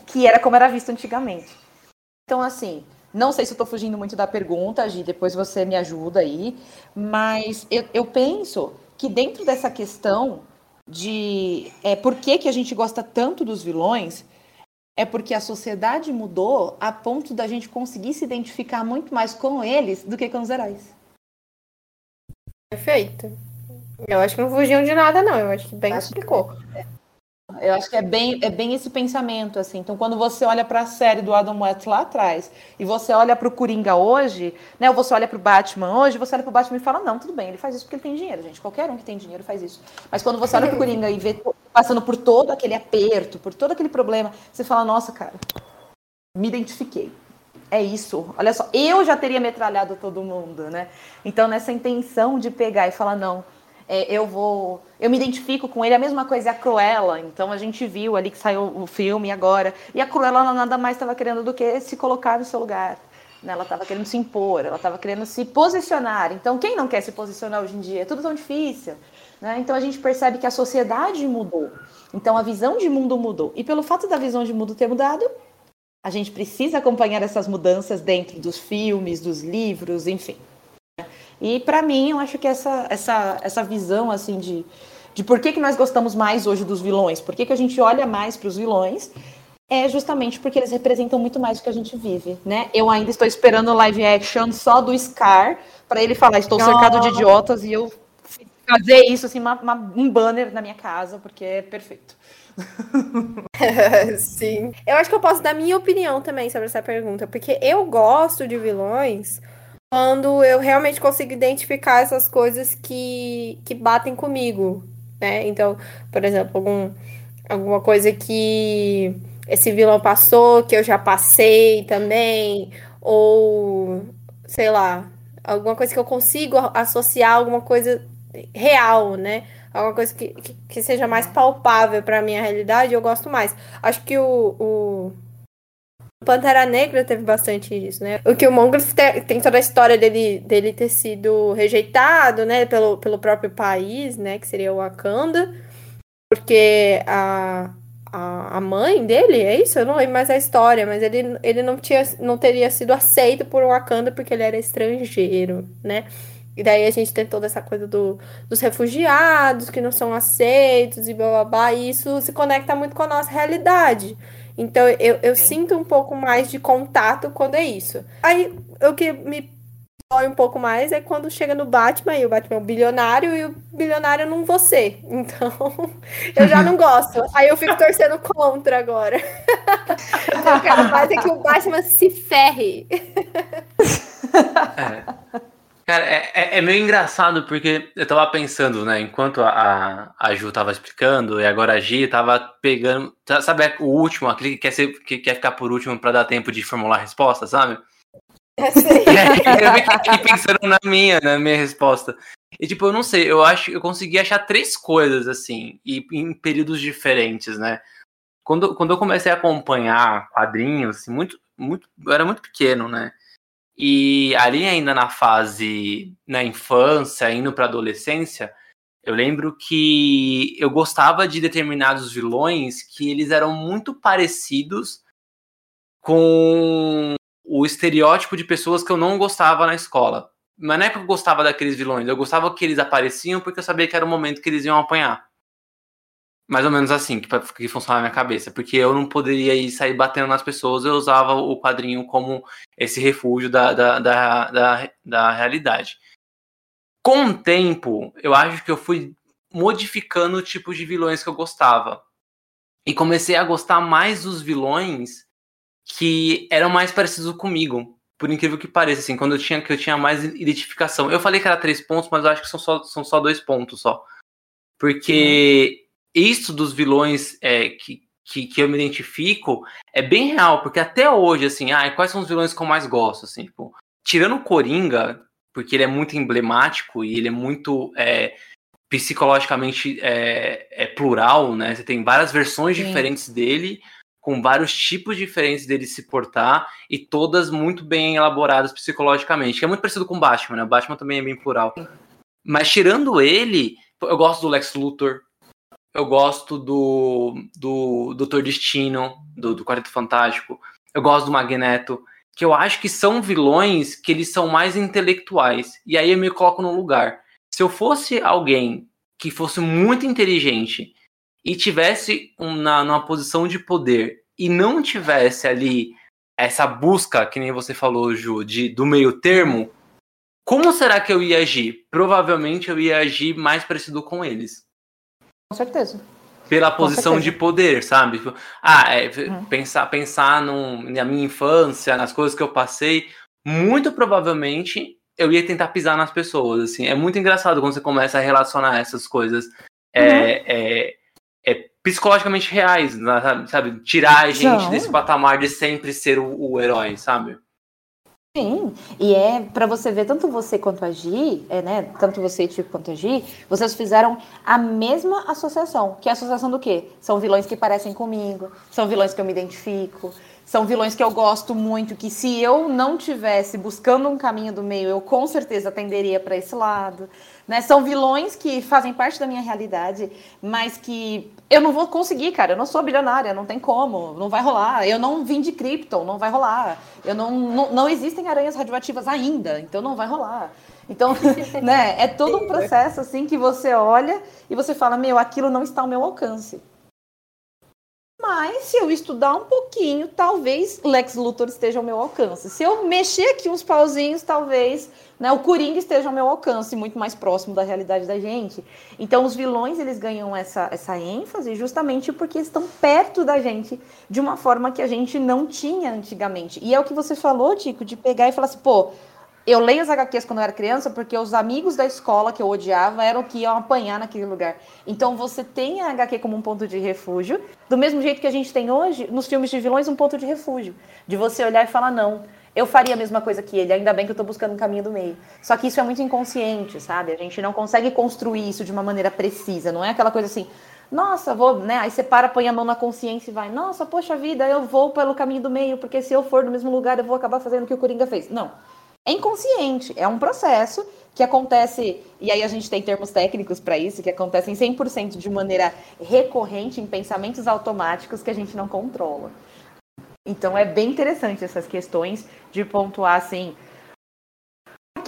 que era como era visto antigamente. Então assim, não sei se estou fugindo muito da pergunta, Gi, depois você me ajuda aí, mas eu, eu penso que dentro dessa questão de é, por que, que a gente gosta tanto dos vilões, é porque a sociedade mudou a ponto da gente conseguir se identificar muito mais com eles do que com os heróis. Perfeito. Eu acho que não fugiam de nada, não. Eu acho que bem acho explicou. Que. Eu acho que é bem, é bem esse pensamento, assim. Então, quando você olha para a série do Adam West lá atrás e você olha para o Coringa hoje, né? Ou você olha para o Batman hoje, você olha para o Batman e fala, não, tudo bem, ele faz isso porque ele tem dinheiro, gente. Qualquer um que tem dinheiro faz isso. Mas quando você olha para o Coringa e vê passando por todo aquele aperto, por todo aquele problema, você fala, nossa, cara, me identifiquei. É isso. Olha só, eu já teria metralhado todo mundo, né? Então, nessa intenção de pegar e falar, não é, eu vou. Eu me identifico com ele. A mesma coisa é a Cruella. Então a gente viu ali que saiu o filme agora. E a Cruella nada mais estava querendo do que se colocar no seu lugar. Né? Ela estava querendo se impor, ela estava querendo se posicionar. Então quem não quer se posicionar hoje em dia? É tudo tão difícil. Né? Então a gente percebe que a sociedade mudou. Então a visão de mundo mudou. E pelo fato da visão de mundo ter mudado, a gente precisa acompanhar essas mudanças dentro dos filmes, dos livros, enfim. E para mim, eu acho que essa, essa, essa visão assim de, de por que, que nós gostamos mais hoje dos vilões, por que, que a gente olha mais para os vilões, é justamente porque eles representam muito mais do que a gente vive, né? Eu ainda estou esperando o live action só do Scar para ele falar, estou cercado de idiotas e eu fazer isso assim, uma, uma, um banner na minha casa, porque é perfeito. Sim. Eu acho que eu posso dar minha opinião também sobre essa pergunta, porque eu gosto de vilões quando eu realmente consigo identificar essas coisas que, que batem comigo, né? Então, por exemplo, algum, alguma coisa que esse vilão passou, que eu já passei também, ou sei lá, alguma coisa que eu consigo associar alguma coisa real, né? Alguma coisa que, que, que seja mais palpável para minha realidade, eu gosto mais. Acho que o, o Pantera Negra teve bastante isso, né? O que o Mongols tem toda a história dele, dele ter sido rejeitado, né, pelo, pelo próprio país, né, que seria o Wakanda, porque a, a, a mãe dele, é isso? Eu não lembro mais a história, mas ele, ele não, tinha, não teria sido aceito por Wakanda porque ele era estrangeiro, né? E daí a gente tem toda essa coisa do, dos refugiados que não são aceitos e blá blá blá, e isso se conecta muito com a nossa realidade. Então eu, eu sinto um pouco mais de contato quando é isso. Aí o que me dói um pouco mais é quando chega no Batman e o Batman é um bilionário e o bilionário não você. Então eu já não gosto. Aí eu fico torcendo contra agora. eu quero mais é que o Batman se ferre. É. Cara, é, é, é, meio engraçado porque eu tava pensando, né, enquanto a, a Ju tava explicando, e agora a Gi tava pegando. Sabe o último, aquele que quer, ser, que quer ficar por último para dar tempo de formular a resposta, sabe? É, eu fiquei pensando na minha, na minha resposta. E tipo, eu não sei, eu acho eu consegui achar três coisas, assim, e em períodos diferentes, né? Quando, quando eu comecei a acompanhar quadrinhos, assim, muito, muito, eu era muito pequeno, né? E ali ainda na fase na infância, indo para adolescência, eu lembro que eu gostava de determinados vilões que eles eram muito parecidos com o estereótipo de pessoas que eu não gostava na escola. Mas não é porque eu gostava daqueles vilões, eu gostava que eles apareciam porque eu sabia que era o momento que eles iam apanhar mais ou menos assim que, que funciona na minha cabeça, porque eu não poderia ir sair batendo nas pessoas, eu usava o quadrinho como esse refúgio da, da, da, da, da realidade. Com o tempo, eu acho que eu fui modificando o tipo de vilões que eu gostava. E comecei a gostar mais dos vilões que eram mais parecidos comigo. Por incrível que pareça, assim, quando eu tinha que eu tinha mais identificação. Eu falei que era três pontos, mas eu acho que são só, são só dois pontos só. Porque. Isso dos vilões é, que, que, que, eu me identifico é bem real, porque até hoje, assim, ah, quais são os vilões que eu mais gosto, assim, tipo, tirando o Coringa, porque ele é muito emblemático e ele é muito é, psicologicamente é, é, plural, né? Você tem várias versões Sim. diferentes dele, com vários tipos diferentes dele se portar e todas muito bem elaboradas psicologicamente, que é muito parecido com o Batman, né? O Batman também é bem plural. Mas tirando ele, eu gosto do Lex Luthor, eu gosto do, do Doutor Destino, do, do Quarteto Fantástico, eu gosto do Magneto, que eu acho que são vilões que eles são mais intelectuais. E aí eu me coloco no lugar. Se eu fosse alguém que fosse muito inteligente e tivesse uma, numa posição de poder e não tivesse ali essa busca, que nem você falou, Ju, de, do meio termo, como será que eu ia agir? Provavelmente eu ia agir mais parecido com eles. Com certeza. Pela posição de poder, sabe? Tipo, ah, é, uhum. pensar, pensar num, na minha infância, nas coisas que eu passei, muito provavelmente eu ia tentar pisar nas pessoas, assim. É muito engraçado quando você começa a relacionar essas coisas é, uhum. é, é, psicologicamente reais, sabe? Tirar a gente Não. desse patamar de sempre ser o, o herói, sabe? Sim, e é para você ver, tanto você quanto a Gi, é, né, tanto você tipo, quanto a Gi, vocês fizeram a mesma associação, que é a associação do quê? São vilões que parecem comigo, são vilões que eu me identifico, são vilões que eu gosto muito, que se eu não tivesse buscando um caminho do meio, eu com certeza tenderia para esse lado. Né? São vilões que fazem parte da minha realidade, mas que eu não vou conseguir, cara. Eu não sou bilionária, não tem como, não vai rolar. Eu não vim de Krypton, não vai rolar. Eu não, não, não existem aranhas radioativas ainda, então não vai rolar. Então, né, é todo um processo assim que você olha e você fala, meu, aquilo não está ao meu alcance. Mas se eu estudar um pouquinho, talvez Lex Luthor esteja ao meu alcance. Se eu mexer aqui uns pauzinhos, talvez né, o Coringa esteja ao meu alcance, muito mais próximo da realidade da gente. Então os vilões eles ganham essa, essa ênfase justamente porque estão perto da gente de uma forma que a gente não tinha antigamente. E é o que você falou, Tico, de pegar e falar assim, pô, eu leio as HQs quando eu era criança porque os amigos da escola que eu odiava eram que iam apanhar naquele lugar. Então você tem a HQ como um ponto de refúgio, do mesmo jeito que a gente tem hoje nos filmes de vilões um ponto de refúgio, de você olhar e falar não, eu faria a mesma coisa que ele, ainda bem que eu tô buscando um caminho do meio. Só que isso é muito inconsciente, sabe? A gente não consegue construir isso de uma maneira precisa, não é aquela coisa assim, nossa, vou, né? Aí você para, põe a mão na consciência e vai, nossa, poxa vida, eu vou pelo caminho do meio, porque se eu for no mesmo lugar, eu vou acabar fazendo o que o Coringa fez. Não é inconsciente, é um processo que acontece, e aí a gente tem termos técnicos para isso, que acontecem 100% de maneira recorrente em pensamentos automáticos que a gente não controla. Então é bem interessante essas questões de pontuar assim,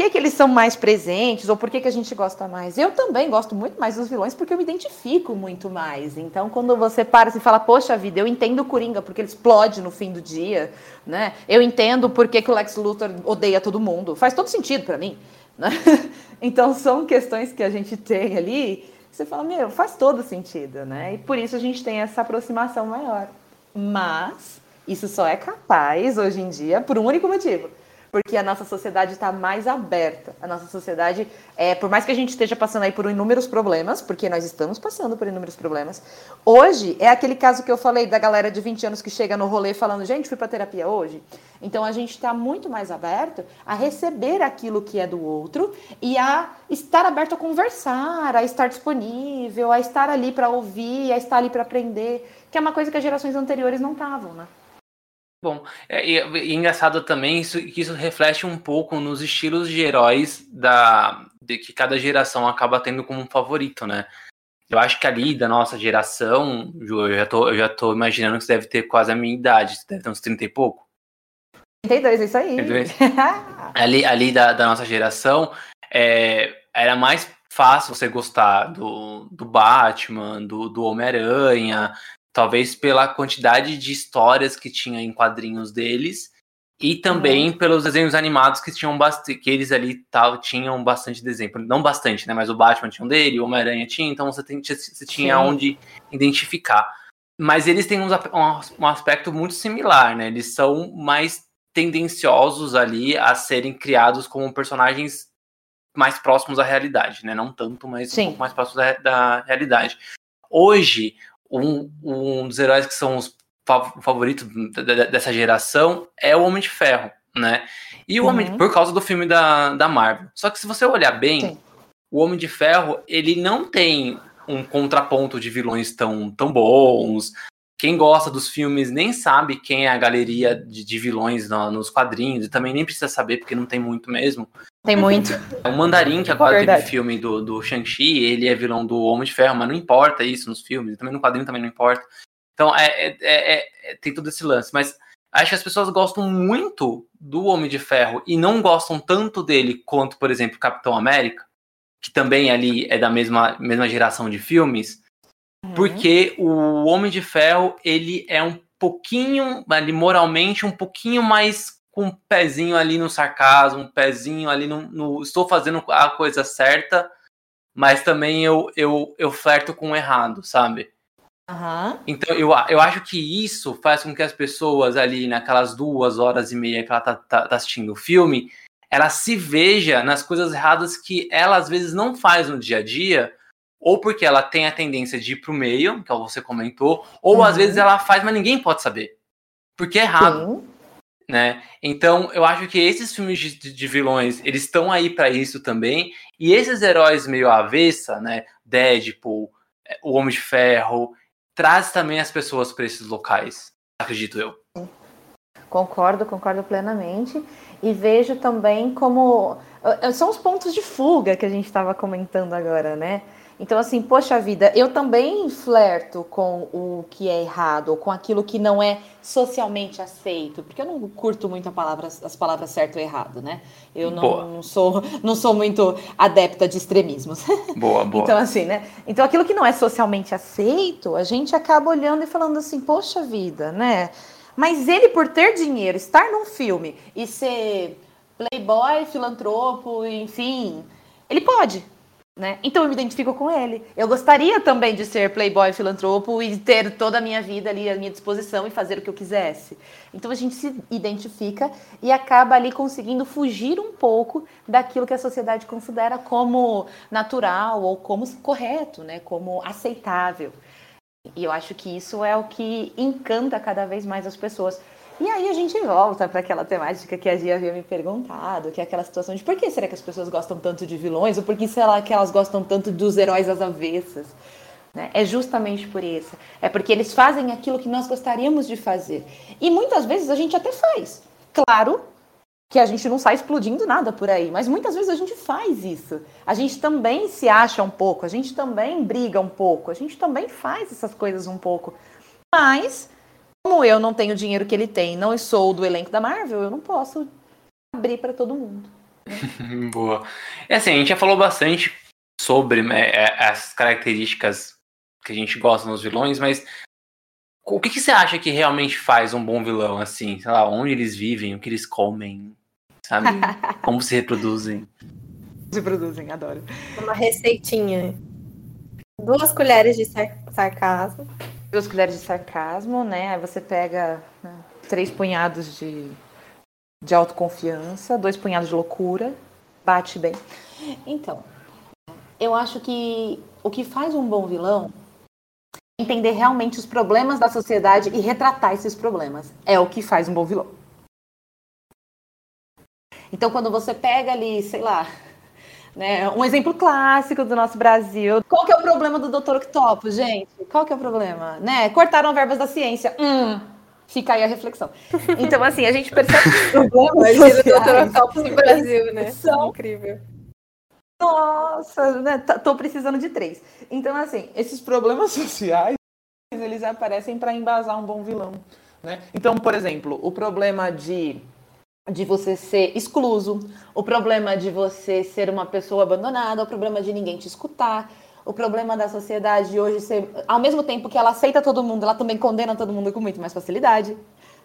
que, que eles são mais presentes ou por que, que a gente gosta mais. Eu também gosto muito mais dos vilões porque eu me identifico muito mais. Então, quando você para e fala, poxa vida, eu entendo o Coringa porque ele explode no fim do dia, né? Eu entendo por que, que o Lex Luthor odeia todo mundo. Faz todo sentido para mim. Né? Então, são questões que a gente tem ali. Você fala, meu, faz todo sentido, né? E por isso a gente tem essa aproximação maior. Mas isso só é capaz hoje em dia por um único motivo porque a nossa sociedade está mais aberta. A nossa sociedade, é, por mais que a gente esteja passando aí por inúmeros problemas, porque nós estamos passando por inúmeros problemas, hoje é aquele caso que eu falei da galera de 20 anos que chega no rolê falando, gente, fui para terapia hoje. Então a gente está muito mais aberto a receber aquilo que é do outro e a estar aberto a conversar, a estar disponível, a estar ali para ouvir, a estar ali para aprender, que é uma coisa que as gerações anteriores não estavam, né? Bom, é, e, e engraçado também isso, que isso reflete um pouco nos estilos de heróis da, de que cada geração acaba tendo como um favorito, né? Eu acho que ali da nossa geração, Ju, eu já tô, eu já tô imaginando que você deve ter quase a minha idade, você deve ter uns 30 e pouco. 32, isso aí. 32. ali ali da, da nossa geração, é, era mais fácil você gostar do, do Batman, do, do Homem-Aranha, Talvez pela quantidade de histórias que tinha em quadrinhos deles e também uhum. pelos desenhos animados que tinham bastante, que eles ali tal tinham bastante desenho, não bastante, né? Mas o Batman tinha um dele, o Homem-Aranha tinha, então você, tem, você tinha Sim. onde identificar. mas eles têm um, um aspecto muito similar, né? Eles são mais tendenciosos ali a serem criados como personagens mais próximos à realidade, né? Não tanto, mas Sim. um pouco mais próximos da, da realidade. Hoje, um, um dos heróis que são os favoritos dessa geração é o Homem de Ferro, né? E o uhum. Homem, por causa do filme da, da Marvel. Só que se você olhar bem, Sim. o Homem de Ferro, ele não tem um contraponto de vilões tão, tão bons. Quem gosta dos filmes nem sabe quem é a galeria de, de vilões no, nos quadrinhos, e também nem precisa saber, porque não tem muito mesmo. Tem muito. O Mandarim, que agora Verdade. teve filme do, do Shang-Chi, ele é vilão do Homem de Ferro, mas não importa isso nos filmes, também no quadrinho também não importa. Então é, é, é, é, tem todo esse lance. Mas acho que as pessoas gostam muito do Homem de Ferro e não gostam tanto dele quanto, por exemplo, Capitão América, que também ali é da mesma, mesma geração de filmes, uhum. porque o Homem de Ferro ele é um pouquinho, ali moralmente, um pouquinho mais com um pezinho ali no sarcasmo, um pezinho ali no, no estou fazendo a coisa certa, mas também eu, eu, eu flerto com o errado, sabe? Uhum. Então, eu, eu acho que isso faz com que as pessoas ali, naquelas duas horas e meia que ela tá, tá, tá, assistindo o filme, ela se veja nas coisas erradas que ela às vezes não faz no dia a dia, ou porque ela tem a tendência de ir pro meio, que você comentou, ou uhum. às vezes ela faz, mas ninguém pode saber. Porque é errado. Né? Então, eu acho que esses filmes de, de vilões, eles estão aí para isso também. E esses heróis meio avessa, né? Deadpool, é, o Homem de Ferro, traz também as pessoas para esses locais, acredito eu. Concordo, concordo plenamente. E vejo também como. Eh, são os pontos de fuga que a gente estava comentando agora, né? Então, assim, poxa vida, eu também flerto com o que é errado, ou com aquilo que não é socialmente aceito, porque eu não curto muito a palavra, as palavras certo ou errado, né? Eu não, não, sou, não sou muito adepta de extremismos. Boa, boa. então, assim, né? Então, aquilo que não é socialmente aceito, a gente acaba olhando e falando assim, poxa vida, né? Mas ele, por ter dinheiro, estar num filme e ser playboy, filantropo, enfim, ele pode. Né? Então eu me identifico com ele. Eu gostaria também de ser playboy filantropo e ter toda a minha vida ali à minha disposição e fazer o que eu quisesse. Então a gente se identifica e acaba ali conseguindo fugir um pouco daquilo que a sociedade considera como natural ou como correto, né? como aceitável. E eu acho que isso é o que encanta cada vez mais as pessoas. E aí a gente volta para aquela temática que a Gia havia me perguntado, que é aquela situação de por que será que as pessoas gostam tanto de vilões, ou por que será que elas gostam tanto dos heróis às avessas? Né? É justamente por isso. É porque eles fazem aquilo que nós gostaríamos de fazer. E muitas vezes a gente até faz. Claro que a gente não sai explodindo nada por aí, mas muitas vezes a gente faz isso. A gente também se acha um pouco, a gente também briga um pouco, a gente também faz essas coisas um pouco. Mas como eu não tenho o dinheiro que ele tem, não sou do elenco da Marvel, eu não posso abrir para todo mundo. Né? Boa. É assim, a gente já falou bastante sobre né, é, as características que a gente gosta nos vilões, mas o que, que, você acha que realmente faz um bom vilão, assim? Sei lá, onde eles vivem, o que eles comem, sabe? Como se reproduzem. Se produzem, adoro. Uma receitinha. Duas colheres de sarcasmo duas colheres de sarcasmo, né? Aí você pega né, três punhados de, de autoconfiança, dois punhados de loucura, bate bem. Então, eu acho que o que faz um bom vilão é entender realmente os problemas da sociedade e retratar esses problemas. É o que faz um bom vilão. Então, quando você pega ali, sei lá, né? Um exemplo clássico do nosso Brasil. Qual que é o problema do Dr. Octopus, gente? Qual que é o problema? Né? Cortaram verbas da ciência. Hum, fica aí a reflexão. Então, assim, a gente percebe os problemas do Dr. Octopus no Brasil, né? São... Incrível. Nossa, né? Tô precisando de três. Então, assim, esses problemas sociais, eles aparecem para embasar um bom vilão. Né? Então, por exemplo, o problema de de você ser excluso, o problema de você ser uma pessoa abandonada, o problema de ninguém te escutar, o problema da sociedade hoje ser, ao mesmo tempo que ela aceita todo mundo, ela também condena todo mundo com muito mais facilidade,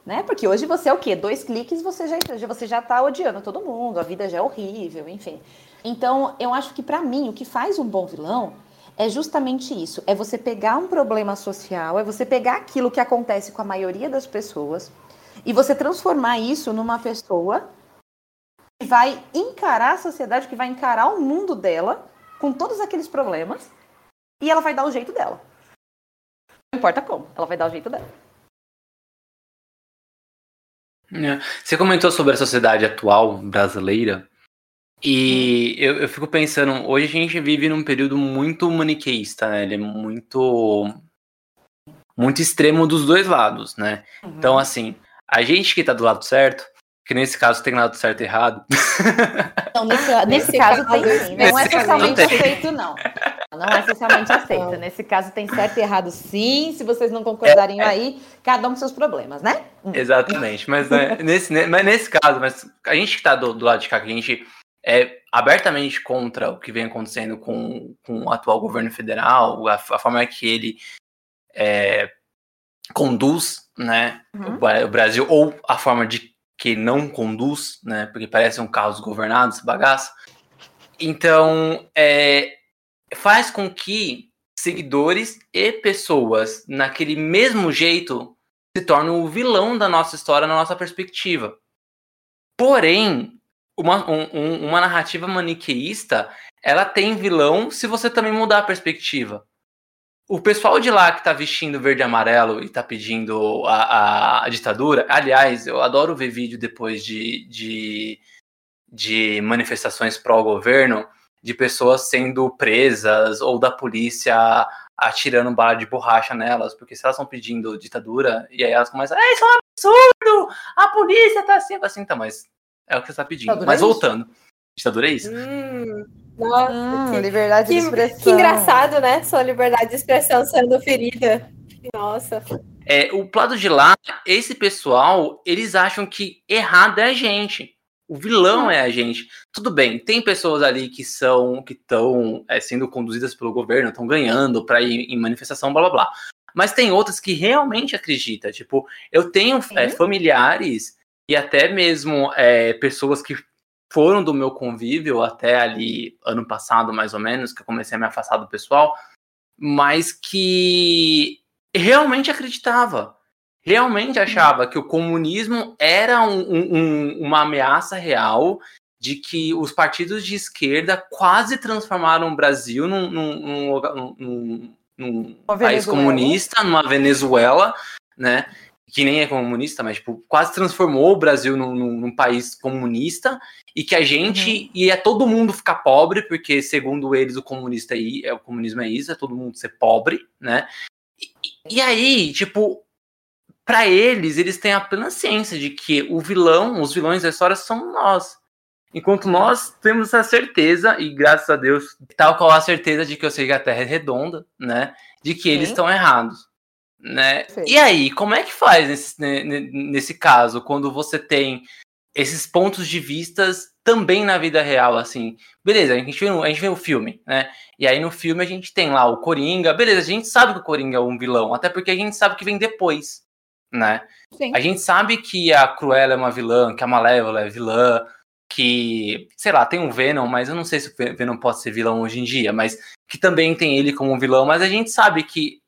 né? Porque hoje você é o quê? Dois cliques você já você já tá odiando todo mundo, a vida já é horrível, enfim. Então, eu acho que para mim o que faz um bom vilão é justamente isso. É você pegar um problema social, é você pegar aquilo que acontece com a maioria das pessoas e você transformar isso numa pessoa que vai encarar a sociedade, que vai encarar o mundo dela com todos aqueles problemas e ela vai dar o jeito dela. Não importa como, ela vai dar o jeito dela. É. Você comentou sobre a sociedade atual brasileira. E eu, eu, fico pensando, hoje a gente vive num período muito maniqueísta, né? Ele é muito. muito extremo dos dois lados, né? Uhum. Então, assim, a gente que tá do lado certo, que nesse caso tem lado certo e errado. Não, nesse, nesse, caso, caso tem sim. Não é socialmente aceito, não. Não é socialmente aceito. Nesse caso tem certo e errado sim. Se vocês não concordarem é, é. aí, cada um com seus problemas, né? Exatamente. Mas, né, nesse, mas nesse caso, mas a gente que tá do, do lado de cá, que a gente é abertamente contra o que vem acontecendo com, com o atual governo federal, a, a forma que ele é, conduz né, uhum. o, Brasil, ou a forma de que não conduz, né, porque parece um caos governado, essa bagaça. Então, é, faz com que seguidores e pessoas, naquele mesmo jeito, se tornem o vilão da nossa história, na nossa perspectiva. Porém, uma, um, uma narrativa maniqueísta, ela tem vilão se você também mudar a perspectiva. O pessoal de lá que tá vestindo verde e amarelo e tá pedindo a, a, a ditadura, aliás, eu adoro ver vídeo depois de, de, de manifestações pró-governo, de pessoas sendo presas ou da polícia atirando bala de borracha nelas, porque se elas estão pedindo ditadura, e aí elas começam, é, isso é um absurdo, a polícia tá assim, assim, tá, mas é o que você está pedindo. Ditadura Mas é voltando. Ditadura é isso? Hum, nossa, hum, que, liberdade que, de expressão. Que engraçado, né? Sua liberdade de expressão sendo ferida. Nossa. É, o lado de lá, esse pessoal, eles acham que errado é a gente. O vilão é a gente. Tudo bem, tem pessoas ali que são que estão é, sendo conduzidas pelo governo, estão ganhando para ir em manifestação, blá blá blá. Mas tem outras que realmente acreditam. Tipo, eu tenho é, familiares e até mesmo é, pessoas que foram do meu convívio até ali ano passado, mais ou menos, que eu comecei a me afastar do pessoal, mas que realmente acreditava, realmente achava que o comunismo era um, um, uma ameaça real, de que os partidos de esquerda quase transformaram o Brasil num, num, num, num país comunista, numa Venezuela, né? que nem é comunista, mas tipo, quase transformou o Brasil num, num país comunista e que a gente uhum. ia todo mundo ficar pobre, porque segundo eles o comunista aí, é o comunismo é isso, é todo mundo ser pobre, né? E, e aí, tipo, para eles, eles têm a plena ciência de que o vilão, os vilões da história são nós. Enquanto nós temos a certeza, e graças a Deus, tal qual a certeza de que eu sei que a Terra é redonda, né? De que Sim. eles estão errados. Né? E aí, como é que faz nesse, nesse caso, quando você tem esses pontos de vistas também na vida real, assim? Beleza, a gente, vê, a gente vê o filme, né? E aí no filme a gente tem lá o Coringa, beleza, a gente sabe que o Coringa é um vilão, até porque a gente sabe que vem depois, né? Sim. A gente sabe que a Cruella é uma vilã, que a Malévola é vilã, que, sei lá, tem um Venom, mas eu não sei se o Venom pode ser vilão hoje em dia, mas que também tem ele como vilão, mas a gente sabe que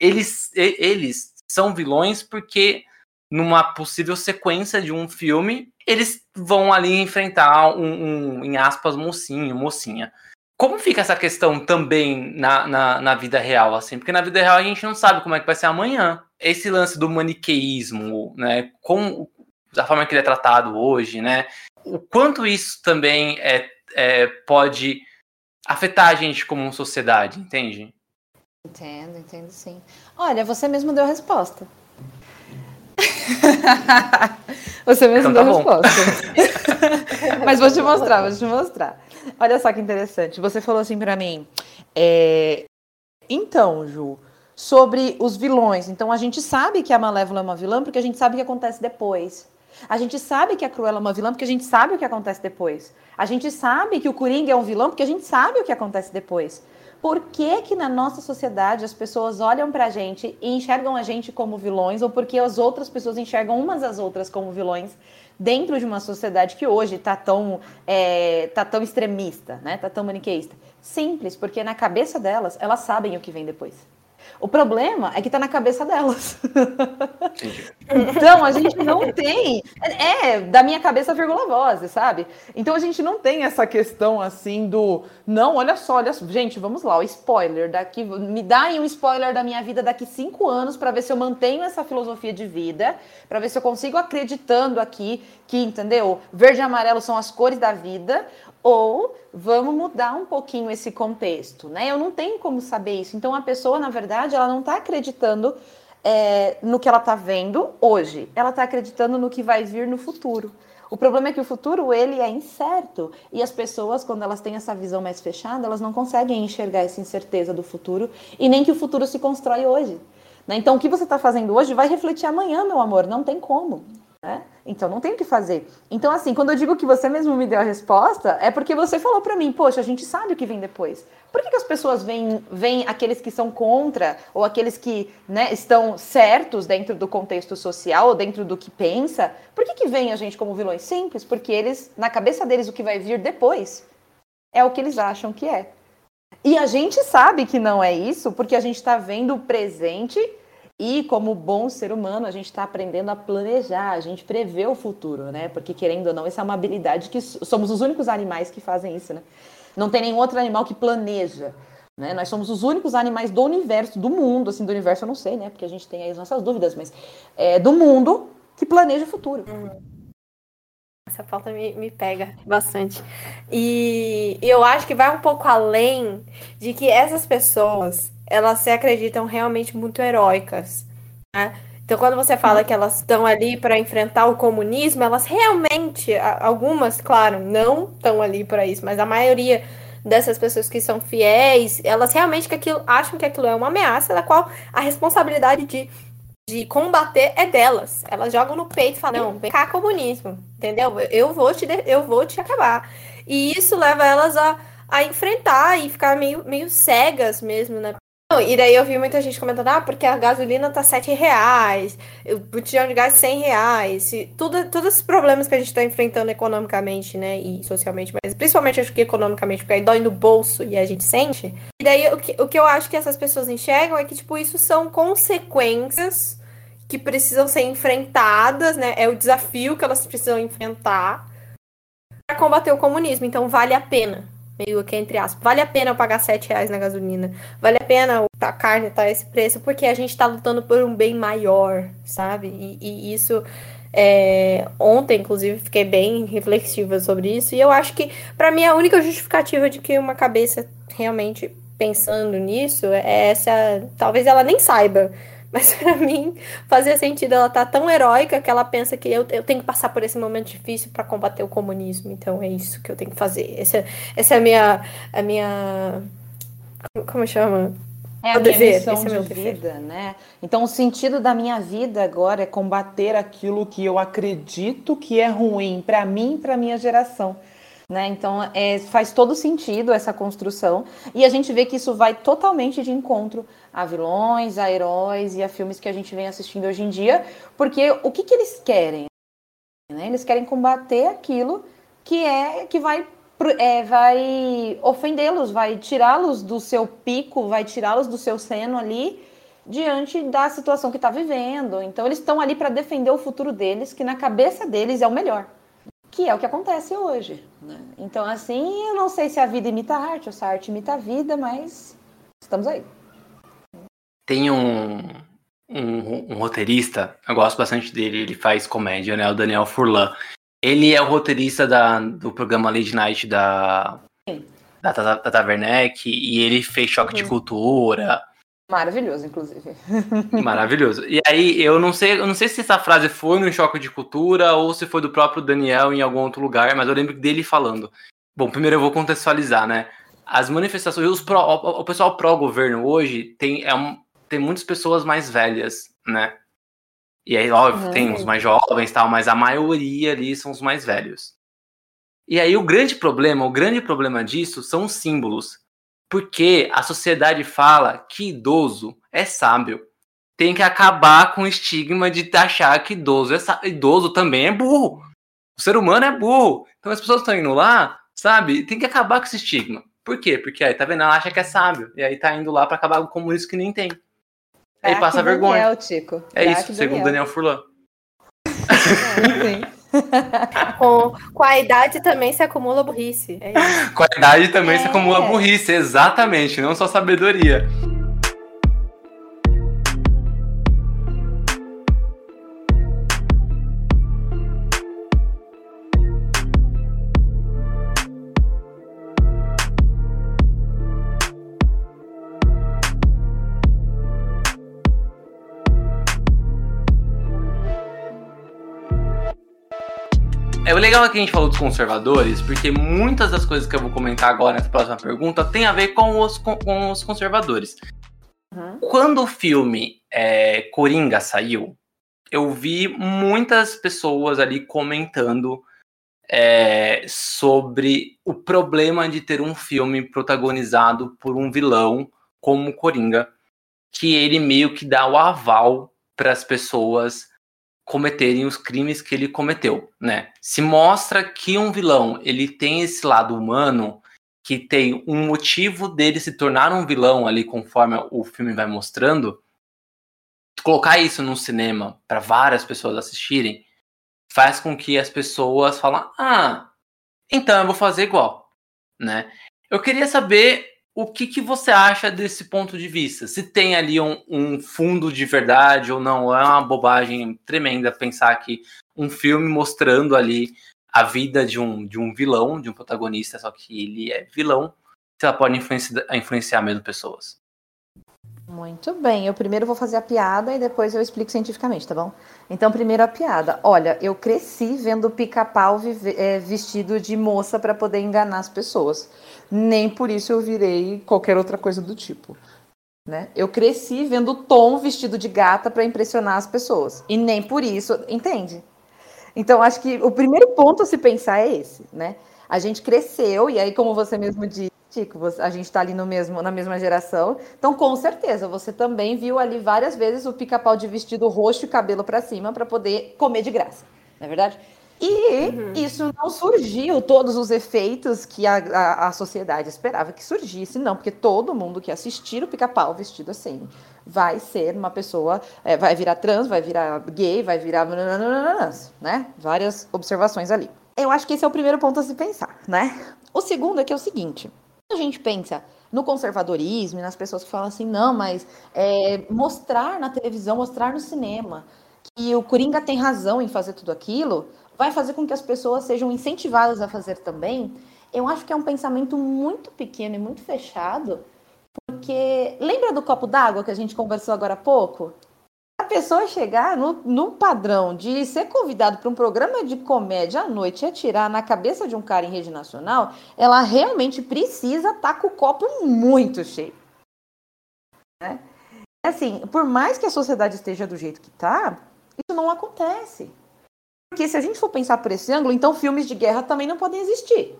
eles, eles são vilões porque numa possível sequência de um filme, eles vão ali enfrentar um, um em aspas, mocinho, mocinha. Como fica essa questão também na, na, na, vida real, assim? Porque na vida real a gente não sabe como é que vai ser amanhã. Esse lance do maniqueísmo, né? Com a forma que ele é tratado hoje, né? O quanto isso também é, é pode afetar a gente como sociedade, entende? Entendo, entendo sim. Olha, você mesmo deu a resposta. você mesmo então, tá deu a resposta. Mas vou te mostrar, vou te mostrar. Olha só que interessante. Você falou assim para mim. É... Então, Ju, sobre os vilões. Então a gente sabe que a Malévola é uma vilã porque a gente sabe o que acontece depois. A gente sabe que a Cruella é uma vilã porque a gente sabe o que acontece depois. A gente sabe que o Coringa é um vilão porque a gente sabe o que acontece depois. Por que que na nossa sociedade as pessoas olham pra gente e enxergam a gente como vilões ou porque as outras pessoas enxergam umas às outras como vilões dentro de uma sociedade que hoje está tão, é, tá tão extremista, né? Tá tão maniqueísta. Simples, porque na cabeça delas, elas sabem o que vem depois. O problema é que tá na cabeça delas. então, a gente não tem. É, da minha cabeça, vírgula voz, sabe? Então, a gente não tem essa questão assim do. Não, olha só, olha só. Gente, vamos lá, o spoiler daqui. Me dá aí um spoiler da minha vida daqui cinco anos para ver se eu mantenho essa filosofia de vida, para ver se eu consigo acreditando aqui que, entendeu? Verde e amarelo são as cores da vida, ou vamos mudar um pouquinho esse contexto, né? Eu não tenho como saber isso. Então a pessoa, na verdade, ela não está acreditando é, no que ela está vendo hoje. Ela está acreditando no que vai vir no futuro. O problema é que o futuro ele é incerto e as pessoas, quando elas têm essa visão mais fechada, elas não conseguem enxergar essa incerteza do futuro e nem que o futuro se constrói hoje. Né? Então, o que você está fazendo hoje vai refletir amanhã, meu amor. Não tem como. Né? Então não tem o que fazer. Então, assim, quando eu digo que você mesmo me deu a resposta, é porque você falou para mim, poxa, a gente sabe o que vem depois. Por que, que as pessoas veem, veem aqueles que são contra, ou aqueles que né, estão certos dentro do contexto social, ou dentro do que pensa? Por que, que veem a gente como vilões? Simples, porque eles, na cabeça deles, o que vai vir depois é o que eles acham que é. E a gente sabe que não é isso, porque a gente está vendo o presente e como bom ser humano, a gente está aprendendo a planejar, a gente prevê o futuro, né? Porque querendo ou não, essa é uma habilidade que somos os únicos animais que fazem isso, né? Não tem nenhum outro animal que planeja. Né? Nós somos os únicos animais do universo, do mundo, assim, do universo eu não sei, né? Porque a gente tem aí as nossas dúvidas, mas é, do mundo que planeja o futuro. Uhum. Essa falta me, me pega bastante. E eu acho que vai um pouco além de que essas pessoas elas se acreditam realmente muito heróicas. Né? Então, quando você fala que elas estão ali para enfrentar o comunismo, elas realmente, algumas, claro, não estão ali para isso, mas a maioria dessas pessoas que são fiéis, elas realmente que aquilo, acham que aquilo é uma ameaça, da qual a responsabilidade de, de combater é delas. Elas jogam no peito e falam, não, vem cá comunismo, entendeu? Eu vou te, eu vou te acabar. E isso leva elas a, a enfrentar e ficar meio, meio cegas mesmo, né? E daí eu vi muita gente comentando, ah, porque a gasolina tá 7 reais, o botijão de gás 100 reais, tudo, todos esses problemas que a gente tá enfrentando economicamente, né, e socialmente, mas principalmente acho que economicamente, porque aí dói no bolso e a gente sente. E daí o que, o que eu acho que essas pessoas enxergam é que, tipo, isso são consequências que precisam ser enfrentadas, né, é o desafio que elas precisam enfrentar para combater o comunismo, então vale a pena meio que entre aspas, vale a pena pagar 7 reais na gasolina, vale a pena a carne tá esse preço, porque a gente está lutando por um bem maior, sabe? E, e isso é, ontem, inclusive, fiquei bem reflexiva sobre isso, e eu acho que, para mim, a única justificativa de que uma cabeça realmente pensando nisso é essa. Talvez ela nem saiba mas para mim, fazia sentido ela tá tão heróica que ela pensa que eu, eu tenho que passar por esse momento difícil para combater o comunismo. Então é isso que eu tenho que fazer. Essa, essa é a minha. A minha como chama? É a minha missão Esse é de vida, né? Então, o sentido da minha vida agora é combater aquilo que eu acredito que é ruim para mim e para minha geração. Né? Então, é, faz todo sentido essa construção. E a gente vê que isso vai totalmente de encontro a vilões, a heróis e a filmes que a gente vem assistindo hoje em dia. Porque o que, que eles querem? Né? Eles querem combater aquilo que é que vai, é, vai ofendê-los, vai tirá-los do seu pico, vai tirá-los do seu seno ali diante da situação que está vivendo. Então, eles estão ali para defender o futuro deles, que na cabeça deles é o melhor que é o que acontece hoje. Né? Então, assim, eu não sei se a vida imita a arte ou se a arte imita a vida, mas estamos aí. Tem um, um, um, roteirista, eu gosto bastante dele, ele faz comédia, né? O Daniel Furlan. Ele é o roteirista da, do programa Late Night da, da, da, da Taverneck, e ele fez Choque uhum. de Cultura, Maravilhoso, inclusive. Maravilhoso. E aí, eu não sei, eu não sei se essa frase foi no Choque de Cultura ou se foi do próprio Daniel em algum outro lugar, mas eu lembro dele falando. Bom, primeiro eu vou contextualizar, né? As manifestações, os o, o pessoal pró-governo hoje tem, é um, tem muitas pessoas mais velhas, né? E aí, óbvio, uhum. tem os mais jovens e tal, mas a maioria ali são os mais velhos. E aí o grande problema, o grande problema disso são os símbolos. Porque a sociedade fala que idoso é sábio. Tem que acabar com o estigma de achar que idoso, é idoso também é burro. O ser humano é burro. Então as pessoas estão indo lá, sabe? Tem que acabar com esse estigma. Por quê? Porque aí, tá vendo? Ela acha que é sábio. E aí tá indo lá para acabar com o comunismo que nem tem. Aí passa Daniel, vergonha. Tico. É isso, segundo Daniel Furlan. com, com a idade também se acumula burrice. É com a idade também é. se acumula burrice, exatamente, não só sabedoria. Legal é que a gente falou dos conservadores, porque muitas das coisas que eu vou comentar agora nessa próxima pergunta tem a ver com os, com, com os conservadores. Uhum. Quando o filme é, Coringa saiu, eu vi muitas pessoas ali comentando é, sobre o problema de ter um filme protagonizado por um vilão como Coringa, que ele meio que dá o aval para as pessoas cometerem os crimes que ele cometeu, né? Se mostra que um vilão, ele tem esse lado humano, que tem um motivo dele se tornar um vilão ali conforme o filme vai mostrando, colocar isso no cinema para várias pessoas assistirem, faz com que as pessoas falem: "Ah, então eu vou fazer igual", né? Eu queria saber o que, que você acha desse ponto de vista? Se tem ali um, um, fundo de verdade ou não? É uma bobagem tremenda pensar que um filme mostrando ali a vida de um, de um vilão, de um protagonista, só que ele é vilão, se ela pode influenciar, influenciar mesmo pessoas. Muito bem, eu primeiro vou fazer a piada e depois eu explico cientificamente, tá bom? Então, primeiro a piada. Olha, eu cresci vendo pica-pau é, vestido de moça para poder enganar as pessoas. Nem por isso eu virei qualquer outra coisa do tipo. Né? Eu cresci vendo Tom vestido de gata para impressionar as pessoas. E nem por isso, entende? Então, acho que o primeiro ponto a se pensar é esse, né? A gente cresceu, e aí, como você mesmo disse, Tico, a gente está ali no mesmo, na mesma geração. Então, com certeza, você também viu ali várias vezes o pica-pau de vestido roxo e cabelo para cima para poder comer de graça, não é verdade? E uhum. isso não surgiu, todos os efeitos que a, a, a, sociedade esperava que surgisse, não, porque todo mundo que assistir o pica-pau vestido assim vai ser uma pessoa, é, vai virar trans, vai virar gay, vai virar. né? Várias observações ali. Eu acho que esse é o primeiro ponto a se pensar, né? O segundo é que é o seguinte: a gente pensa no conservadorismo e nas pessoas que falam assim, não, mas é, mostrar na televisão, mostrar no cinema que o Coringa tem razão em fazer tudo aquilo, vai fazer com que as pessoas sejam incentivadas a fazer também. Eu acho que é um pensamento muito pequeno e muito fechado, porque lembra do copo d'água que a gente conversou agora há pouco? Pessoa chegar no, no padrão de ser convidado para um programa de comédia à noite e atirar na cabeça de um cara em rede nacional, ela realmente precisa estar tá com o copo muito cheio. Né? Assim, por mais que a sociedade esteja do jeito que está, isso não acontece. Porque se a gente for pensar por esse ângulo, então filmes de guerra também não podem existir.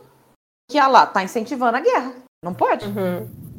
Que a lá está incentivando a guerra. Não pode. Uhum.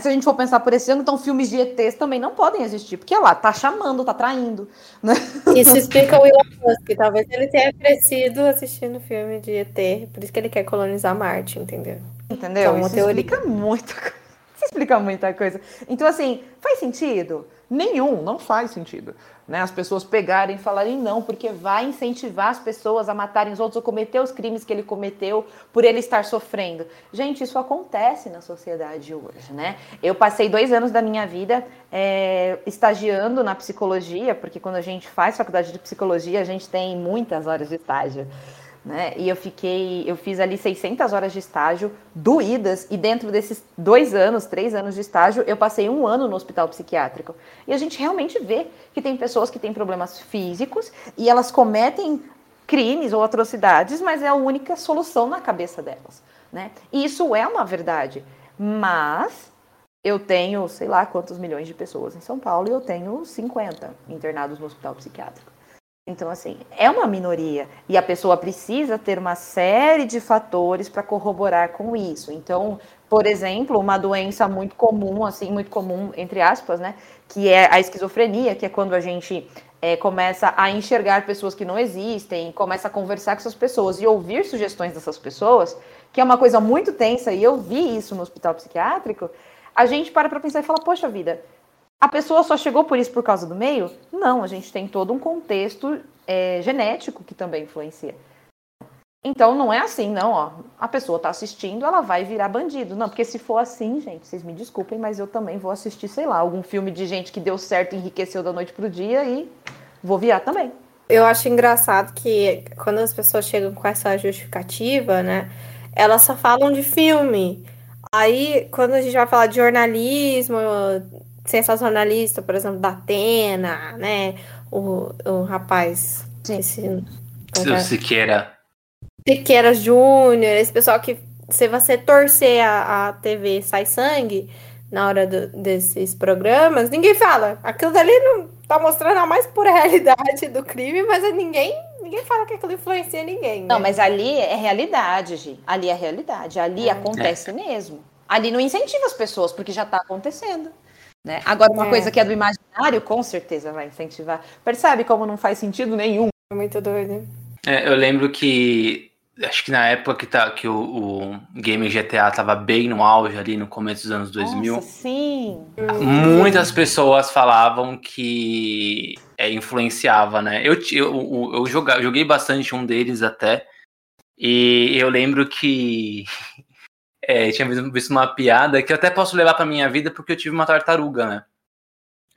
Se a gente for pensar por esse ângulo, então filmes de ETs também não podem existir, porque lá tá chamando, tá traindo. Né? Isso explica o Elon Musk. Talvez ele tenha crescido assistindo filme de ET, por isso que ele quer colonizar Marte, entendeu? Entendeu? Então, Isso teoria. explica muita coisa. Isso explica muita coisa. Então, assim, faz sentido? Nenhum, não faz sentido. Né? As pessoas pegarem e falarem não, porque vai incentivar as pessoas a matarem os outros ou cometer os crimes que ele cometeu por ele estar sofrendo. Gente, isso acontece na sociedade hoje, né? Eu passei dois anos da minha vida é, estagiando na psicologia, porque quando a gente faz faculdade de psicologia, a gente tem muitas horas de estágio. Né? E eu fiquei, eu fiz ali 600 horas de estágio doídas e dentro desses dois anos, três anos de estágio, eu passei um ano no hospital psiquiátrico. E a gente realmente vê que tem pessoas que têm problemas físicos e elas cometem crimes ou atrocidades, mas é a única solução na cabeça delas, né? E isso é uma verdade, mas eu tenho, sei lá quantos milhões de pessoas em São Paulo e eu tenho 50 internados no hospital psiquiátrico. Então, assim, é uma minoria e a pessoa precisa ter uma série de fatores para corroborar com isso. Então, Por exemplo, uma doença muito comum, assim, muito comum, entre aspas, né? Que é a esquizofrenia, que é quando a gente é, começa a enxergar pessoas que não existem, começa a conversar com essas pessoas e ouvir sugestões dessas pessoas, que é uma coisa muito tensa, e eu vi isso no hospital psiquiátrico, a gente para para pensar e fala, poxa vida, a pessoa só chegou por isso por causa do meio? Não, a gente tem todo um contexto é, genético que também influencia. Então não é assim, não, ó. A pessoa está assistindo, ela vai virar bandido. Não, porque se for assim, gente, vocês me desculpem, mas eu também vou assistir, sei lá, algum filme de gente que deu certo, enriqueceu da noite pro dia e vou virar também. Eu acho engraçado que quando as pessoas chegam com essa justificativa, né, elas só falam de filme. Aí, quando a gente vai falar de jornalismo, sensacionalista, por exemplo, da Atena, né, o, o rapaz... Esse, o Siqueira. Siqueira Júnior, esse pessoal que, se você torcer a, a TV sai sangue na hora do, desses programas, ninguém fala. Aquilo dali não tá mostrando a mais pura realidade do crime, mas ninguém, ninguém fala que aquilo influencia ninguém. Né? Não, mas ali é realidade, Gi. Ali é realidade. Ali é. acontece é. mesmo. Ali não incentiva as pessoas, porque já tá acontecendo. Né? Agora, uma é. coisa que é do imaginário, com certeza vai incentivar. Percebe como não faz sentido nenhum? Muito doido. É, eu lembro que acho que na época que, tá, que o, o game GTA tava bem no auge ali no começo dos anos 2000. Nossa, sim. Muitas pessoas falavam que é, influenciava, né? Eu, eu, eu joguei, joguei bastante um deles até. E eu lembro que é, tinha visto uma piada que eu até posso levar para minha vida porque eu tive uma tartaruga, né?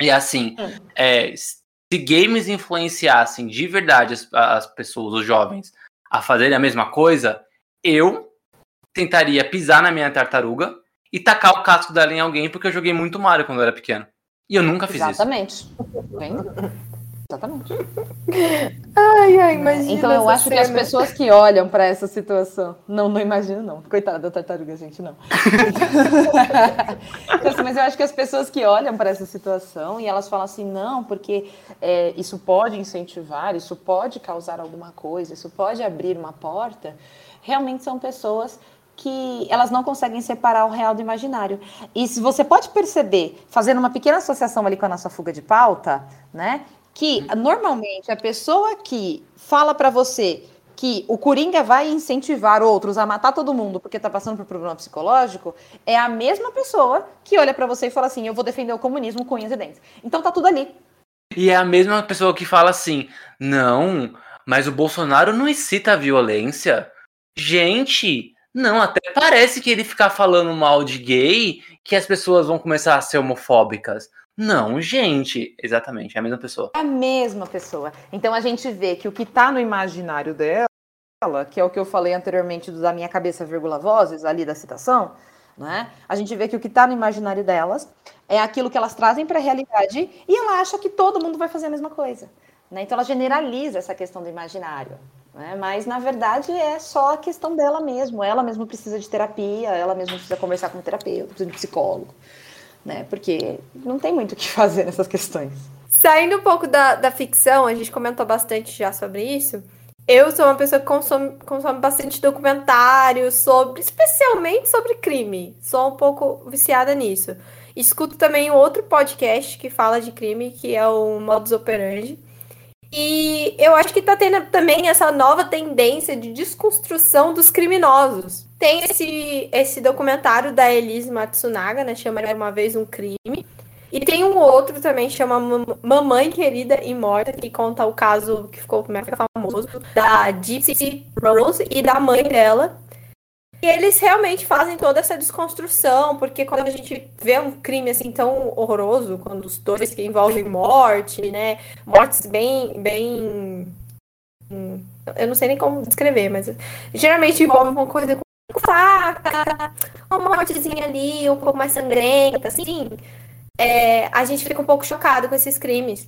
E assim, hum. é, se games influenciassem de verdade as, as pessoas, os jovens, a fazerem a mesma coisa, eu tentaria pisar na minha tartaruga e tacar o casco dela em alguém, porque eu joguei muito Mario quando eu era pequeno. E eu nunca fiz Exatamente. isso. Exatamente. Exatamente. Ai, ai, imagina. Então eu acho cena. que as pessoas que olham para essa situação. Não, não imagino, não. Coitada da tartaruga, gente, não. Mas eu acho que as pessoas que olham para essa situação e elas falam assim, não, porque é, isso pode incentivar, isso pode causar alguma coisa, isso pode abrir uma porta, realmente são pessoas que elas não conseguem separar o real do imaginário. E se você pode perceber, fazendo uma pequena associação ali com a nossa fuga de pauta, né? Que normalmente a pessoa que fala para você que o Coringa vai incentivar outros a matar todo mundo porque tá passando por problema psicológico, é a mesma pessoa que olha para você e fala assim: "Eu vou defender o comunismo com unhas e dentes". Então tá tudo ali. E é a mesma pessoa que fala assim: "Não, mas o Bolsonaro não incita a violência". Gente, não, até parece que ele ficar falando mal de gay que as pessoas vão começar a ser homofóbicas. Não, gente, exatamente, é a mesma pessoa. É a mesma pessoa. Então a gente vê que o que está no imaginário dela, que é o que eu falei anteriormente da minha cabeça, vírgula vozes, ali da citação, né? A gente vê que o que está no imaginário delas é aquilo que elas trazem para a realidade e ela acha que todo mundo vai fazer a mesma coisa. Né? Então ela generaliza essa questão do imaginário. Né? Mas na verdade é só a questão dela mesmo. Ela mesma precisa de terapia, ela mesma precisa conversar com um terapeuta, precisa de psicólogo né? Porque não tem muito o que fazer nessas questões. Saindo um pouco da, da ficção, a gente comentou bastante já sobre isso. Eu sou uma pessoa que consome, consome bastante documentários sobre, especialmente sobre crime. Sou um pouco viciada nisso. Escuto também outro podcast que fala de crime, que é o Modus Operandi. E eu acho que tá tendo também essa nova tendência de desconstrução dos criminosos. Tem esse, esse documentário da Elise Matsunaga, né? Chama Uma Vez um Crime. E tem um outro também, chama Mamãe Querida e Morta, que conta o caso que ficou mega famoso, da Gypsy Rose e da mãe dela, e eles realmente fazem toda essa desconstrução, porque quando a gente vê um crime assim tão horroroso, quando os dois que envolvem morte, né? Mortes bem, bem. Hum, eu não sei nem como descrever, mas geralmente envolve uma coisa com faca, uma mortezinha ali, um pouco mais sangrenta, assim. É, a gente fica um pouco chocado com esses crimes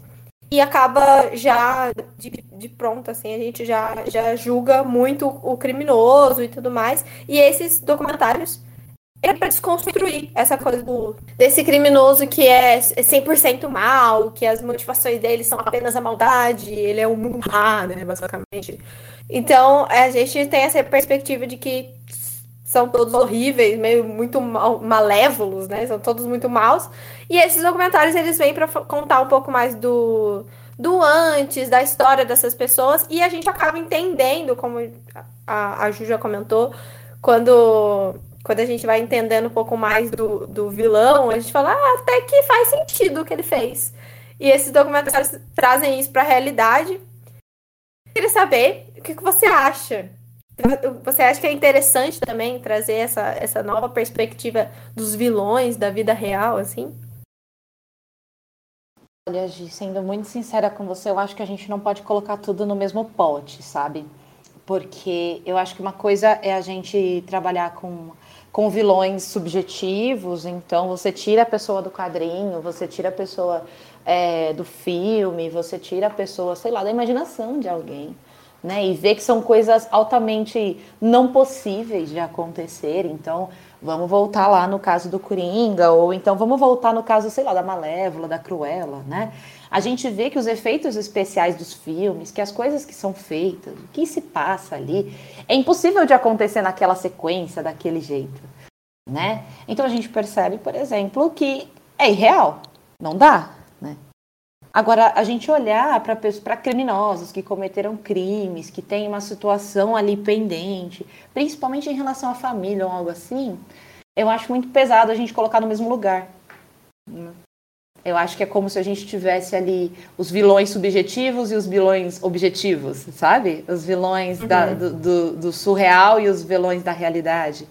e acaba já de, de pronto, assim, a gente já, já julga muito o criminoso e tudo mais. E esses documentários é para desconstruir essa coisa do, desse criminoso que é 100% mal, que as motivações dele são apenas a maldade, ele é um munhá, né, basicamente. Então, a gente tem essa perspectiva de que são todos horríveis, meio muito mal, malévolos, né? São todos muito maus. E esses documentários eles vêm para contar um pouco mais do do antes, da história dessas pessoas, e a gente acaba entendendo, como a, a Ju já comentou, quando, quando a gente vai entendendo um pouco mais do, do vilão, a gente fala, ah, até que faz sentido o que ele fez. E esses documentários trazem isso para a realidade. Eu queria saber o que, que você acha você acha que é interessante também trazer essa, essa nova perspectiva dos vilões da vida real, assim? Olha, Gi, sendo muito sincera com você, eu acho que a gente não pode colocar tudo no mesmo pote, sabe? Porque eu acho que uma coisa é a gente trabalhar com, com vilões subjetivos, então você tira a pessoa do quadrinho, você tira a pessoa é, do filme, você tira a pessoa, sei lá, da imaginação de alguém né? E ver que são coisas altamente não possíveis de acontecer. Então, vamos voltar lá no caso do Coringa, ou então vamos voltar no caso, sei lá, da Malévola, da Cruella, né? A gente vê que os efeitos especiais dos filmes, que as coisas que são feitas, o que se passa ali, é impossível de acontecer naquela sequência, daquele jeito, né? Então a gente percebe, por exemplo, que é irreal, não dá, Agora, a gente olhar para criminosos que cometeram crimes, que tem uma situação ali pendente, principalmente em relação à família ou algo assim, eu acho muito pesado a gente colocar no mesmo lugar. Eu acho que é como se a gente tivesse ali os vilões subjetivos e os vilões objetivos, sabe? Os vilões uhum. da, do, do, do surreal e os vilões da realidade.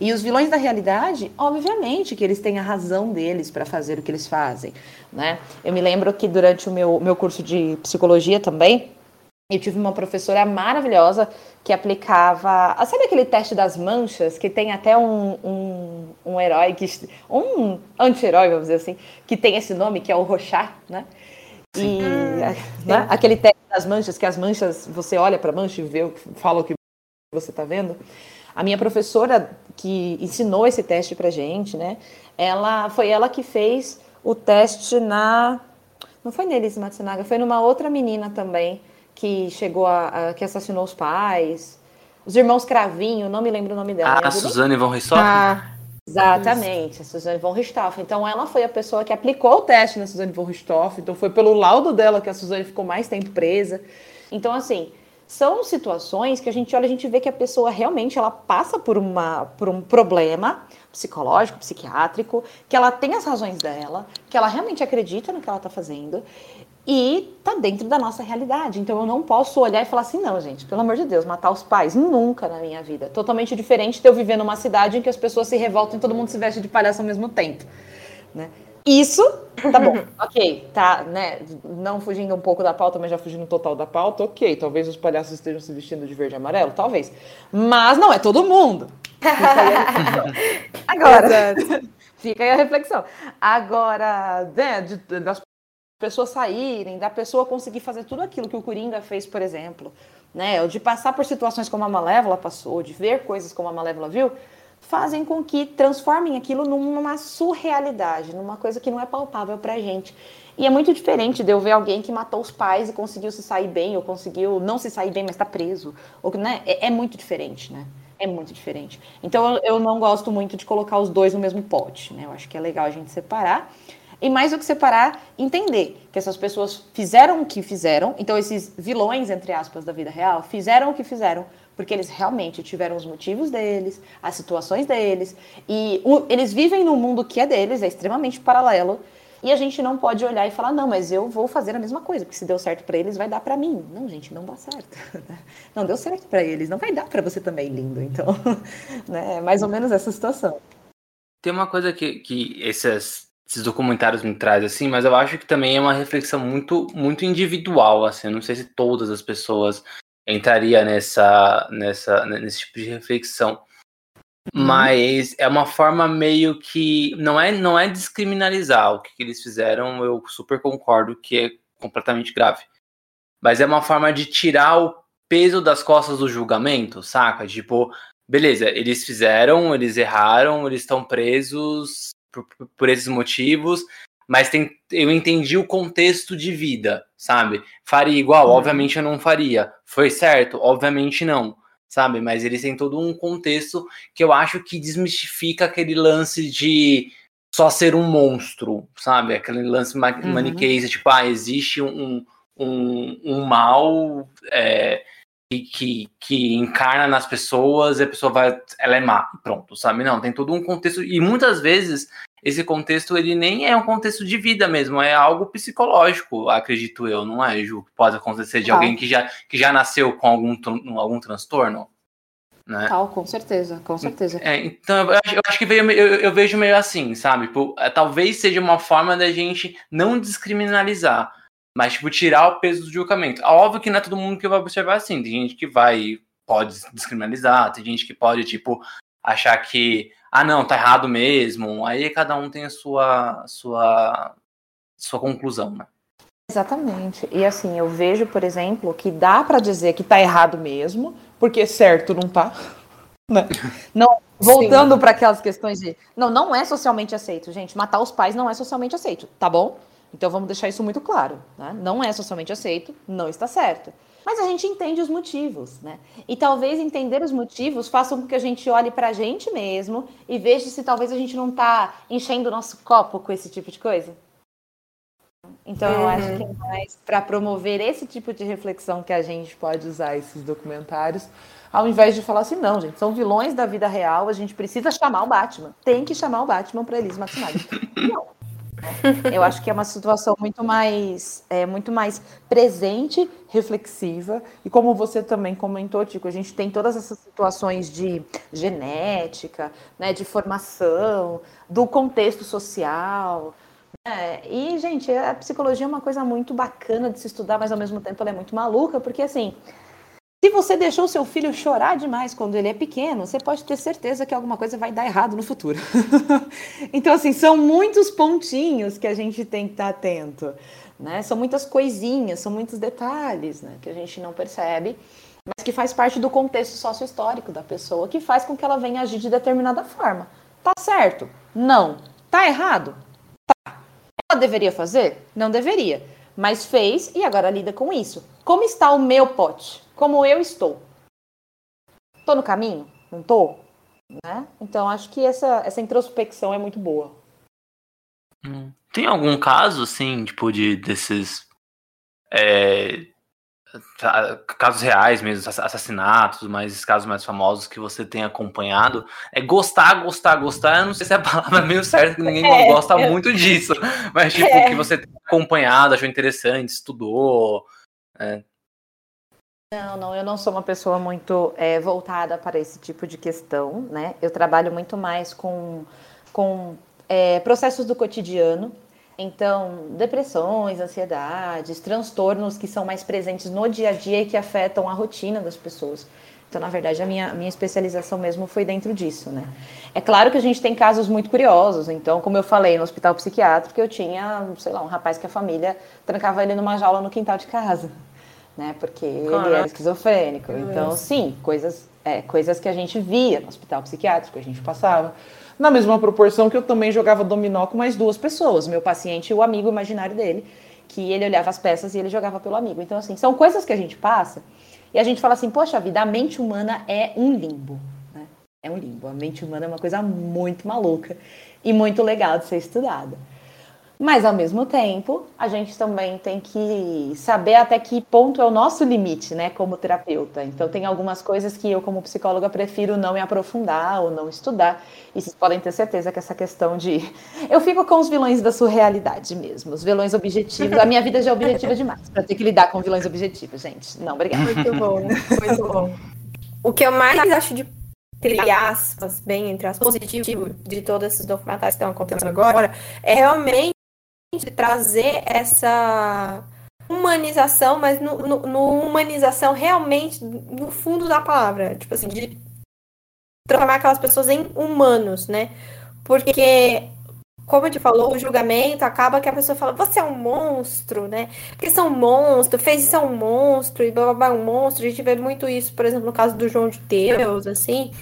E os vilões da realidade, obviamente que eles têm a razão deles para fazer o que eles fazem, né? Eu me lembro que durante o meu, meu curso de psicologia também, eu tive uma professora maravilhosa que aplicava. Ah, sabe aquele teste das manchas que tem até um, um, um herói, que, um anti-herói, vamos dizer assim, que tem esse nome, que é o Rochat, né? E né? aquele teste das manchas, que as manchas, você olha para a mancha e vê, fala o que você está vendo. A minha professora que ensinou esse teste para gente, né? Ela foi ela que fez o teste na não foi neles Matsunaga, foi numa outra menina também que chegou a, a, que assassinou os pais, os irmãos Cravinho, não me lembro o nome dela. Ah, a Suzane von Richthofen? Ah, exatamente, a Suzane von Richthofen. Então ela foi a pessoa que aplicou o teste na Suzane von Richthofen, então foi pelo laudo dela que a Suzane ficou mais tempo presa. Então assim, são situações que a gente olha, a gente vê que a pessoa realmente ela passa por, uma, por um problema psicológico, psiquiátrico, que ela tem as razões dela, que ela realmente acredita no que ela está fazendo e tá dentro da nossa realidade. Então eu não posso olhar e falar assim, não, gente, pelo amor de Deus, matar os pais nunca na minha vida. Totalmente diferente de eu viver numa cidade em que as pessoas se revoltam e todo mundo se veste de palhaço ao mesmo tempo, né? Isso, tá bom, ok, tá, né? Não fugindo um pouco da pauta, mas já fugindo total da pauta, ok. Talvez os palhaços estejam se vestindo de verde e amarelo, talvez. Mas não é todo mundo. Agora, fica aí a reflexão. Agora, né, de, das pessoas saírem, da pessoa conseguir fazer tudo aquilo que o Coringa fez, por exemplo, né? De passar por situações como a Malévola passou, de ver coisas como a Malévola viu fazem com que transformem aquilo numa surrealidade, numa coisa que não é palpável pra gente. E é muito diferente de eu ver alguém que matou os pais e conseguiu se sair bem, ou conseguiu não se sair bem, mas está preso. Ou, né? é, é, muito diferente, né? É muito diferente. Então eu não gosto muito de colocar os dois no mesmo pote, né? Eu acho que é legal a gente separar. E mais do que separar, entender que essas pessoas fizeram o que fizeram, então esses vilões, entre aspas, da vida real, fizeram o que fizeram porque eles realmente tiveram os motivos deles, as situações deles, e o, eles vivem num mundo que é deles, é extremamente paralelo, e a gente não pode olhar e falar, não, mas eu vou fazer a mesma coisa, porque se deu certo para eles, vai dar para mim. Não, gente, não dá certo. Não deu certo para eles, não vai dar para você também, lindo. Então, né, é mais ou menos essa situação. Tem uma coisa que, que esses, esses documentários me trazem, assim, mas eu acho que também é uma reflexão muito, muito individual, assim. Eu não sei se todas as pessoas entraria nessa, nessa, nesse tipo de reflexão. Uhum. Mas é uma forma meio que não é não é descriminalizar o que, que eles fizeram, eu super concordo que é completamente grave. Mas é uma forma de tirar o peso das costas do julgamento, saca? Tipo, beleza, eles fizeram, eles erraram, eles estão presos por, por esses motivos, mas tem, eu entendi o contexto de vida, sabe? Faria igual? Uhum. Obviamente eu não faria. Foi certo? Obviamente não. sabe? Mas eles têm todo um contexto que eu acho que desmistifica aquele lance de só ser um monstro, sabe? Aquele lance ma uhum. maniqueísta, tipo, ah, existe um, um, um mal é, que, que, que, encarna nas pessoas e a pessoa vai, ela é má, pronto, sabe? Não, tem todo um contexto, e muitas vezes esse contexto ele nem é um contexto de vida mesmo, é algo psicológico, acredito eu, não é, Ju? Pode acontecer de alguém que já, que já nasceu com algum, algum transtorno. Né? Tal, com certeza, com certeza. É, então eu acho, eu acho que veio, eu, eu, vejo meio assim, sabe? Tipo, é, talvez seja uma forma da gente não descriminalizar, mas tipo, tirar o peso do julgamento. Óbvio que não é todo mundo que vai observar assim, tem gente que vai, pode descriminalizar, tem gente que pode, tipo, achar que ah, não, tá errado mesmo. Aí cada um tem a sua, sua, sua conclusão, né? Exatamente. E assim, eu vejo, por exemplo, que dá para dizer que tá errado mesmo, porque certo não tá. Né? Não, voltando para aquelas questões de, não, não é socialmente aceito, gente. Matar os pais não é socialmente aceito, tá bom? Então vamos deixar isso muito claro, né? Não é socialmente aceito, não está certo. Mas a gente entende os motivos, né? E talvez entender os motivos faça com que a gente olhe para a gente mesmo e veja se talvez a gente não está enchendo o nosso copo com esse tipo de coisa. Então uhum. eu acho que é mais para promover esse tipo de reflexão que a gente pode usar esses documentários, ao invés de falar assim, não, gente, são vilões da vida real, a gente precisa chamar o Batman. Tem que chamar o Batman para eles Maximali. Não. Eu acho que é uma situação muito mais, é, muito mais presente, reflexiva. E como você também comentou, Tico, a gente tem todas essas situações de genética, né, de formação, do contexto social. Né? E, gente, a psicologia é uma coisa muito bacana de se estudar, mas ao mesmo tempo ela é muito maluca, porque assim se você deixou seu filho chorar demais quando ele é pequeno, você pode ter certeza que alguma coisa vai dar errado no futuro. então, assim, são muitos pontinhos que a gente tem que estar atento. Né? São muitas coisinhas, são muitos detalhes né? que a gente não percebe, mas que faz parte do contexto sócio-histórico da pessoa, que faz com que ela venha agir de determinada forma. Tá certo? Não. Tá errado? Tá. Ela deveria fazer? Não deveria. Mas fez e agora lida com isso. Como está o meu pote? Como eu estou. Estou no caminho? Não estou? Né? Então acho que essa, essa introspecção é muito boa. Hum. Tem algum caso, assim, tipo, de desses é, casos reais mesmo, assassinatos, mas casos mais famosos que você tem acompanhado? É gostar, gostar, gostar, eu não sei se é a palavra meio certa, que ninguém é, gosta é. muito disso, mas tipo, é. que você tem acompanhado, achou interessante, estudou. É. Não, não, eu não sou uma pessoa muito é, voltada para esse tipo de questão, né? Eu trabalho muito mais com, com é, processos do cotidiano, então depressões, ansiedades, transtornos que são mais presentes no dia a dia e que afetam a rotina das pessoas. Então, na verdade, a minha, minha especialização mesmo foi dentro disso, né? É claro que a gente tem casos muito curiosos. Então, como eu falei, no hospital psiquiátrico, eu tinha, sei lá, um rapaz que a família trancava ele numa jaula no quintal de casa né? Porque Caraca. ele era esquizofrênico. Então, sim, coisas, é, coisas que a gente via no hospital psiquiátrico, a gente passava. Na mesma proporção que eu também jogava dominó com mais duas pessoas, meu paciente e o amigo imaginário dele, que ele olhava as peças e ele jogava pelo amigo. Então, assim, são coisas que a gente passa e a gente fala assim, poxa vida, a mente humana é um limbo. Né? É um limbo. A mente humana é uma coisa muito maluca e muito legal de ser estudada. Mas, ao mesmo tempo, a gente também tem que saber até que ponto é o nosso limite, né, como terapeuta. Então, tem algumas coisas que eu, como psicóloga, prefiro não me aprofundar ou não estudar. E vocês podem ter certeza que essa questão de. Eu fico com os vilões da surrealidade mesmo, os vilões objetivos. A minha vida já é objetiva demais para ter que lidar com vilões objetivos, gente. Não, obrigada. Muito bom, muito bom. O que eu mais acho de entre aspas, bem entre aspas, positivo de todos esses documentários que estão acontecendo agora, é realmente de trazer essa humanização, mas no, no, no, humanização realmente no fundo da palavra, tipo assim, de transformar aquelas pessoas em humanos, né? Porque, como a gente falou, o julgamento acaba que a pessoa fala, você é um monstro, né? Porque é um monstro, fez isso é um monstro, e blá blá blá, um monstro. A gente vê muito isso, por exemplo, no caso do João de Deus, assim,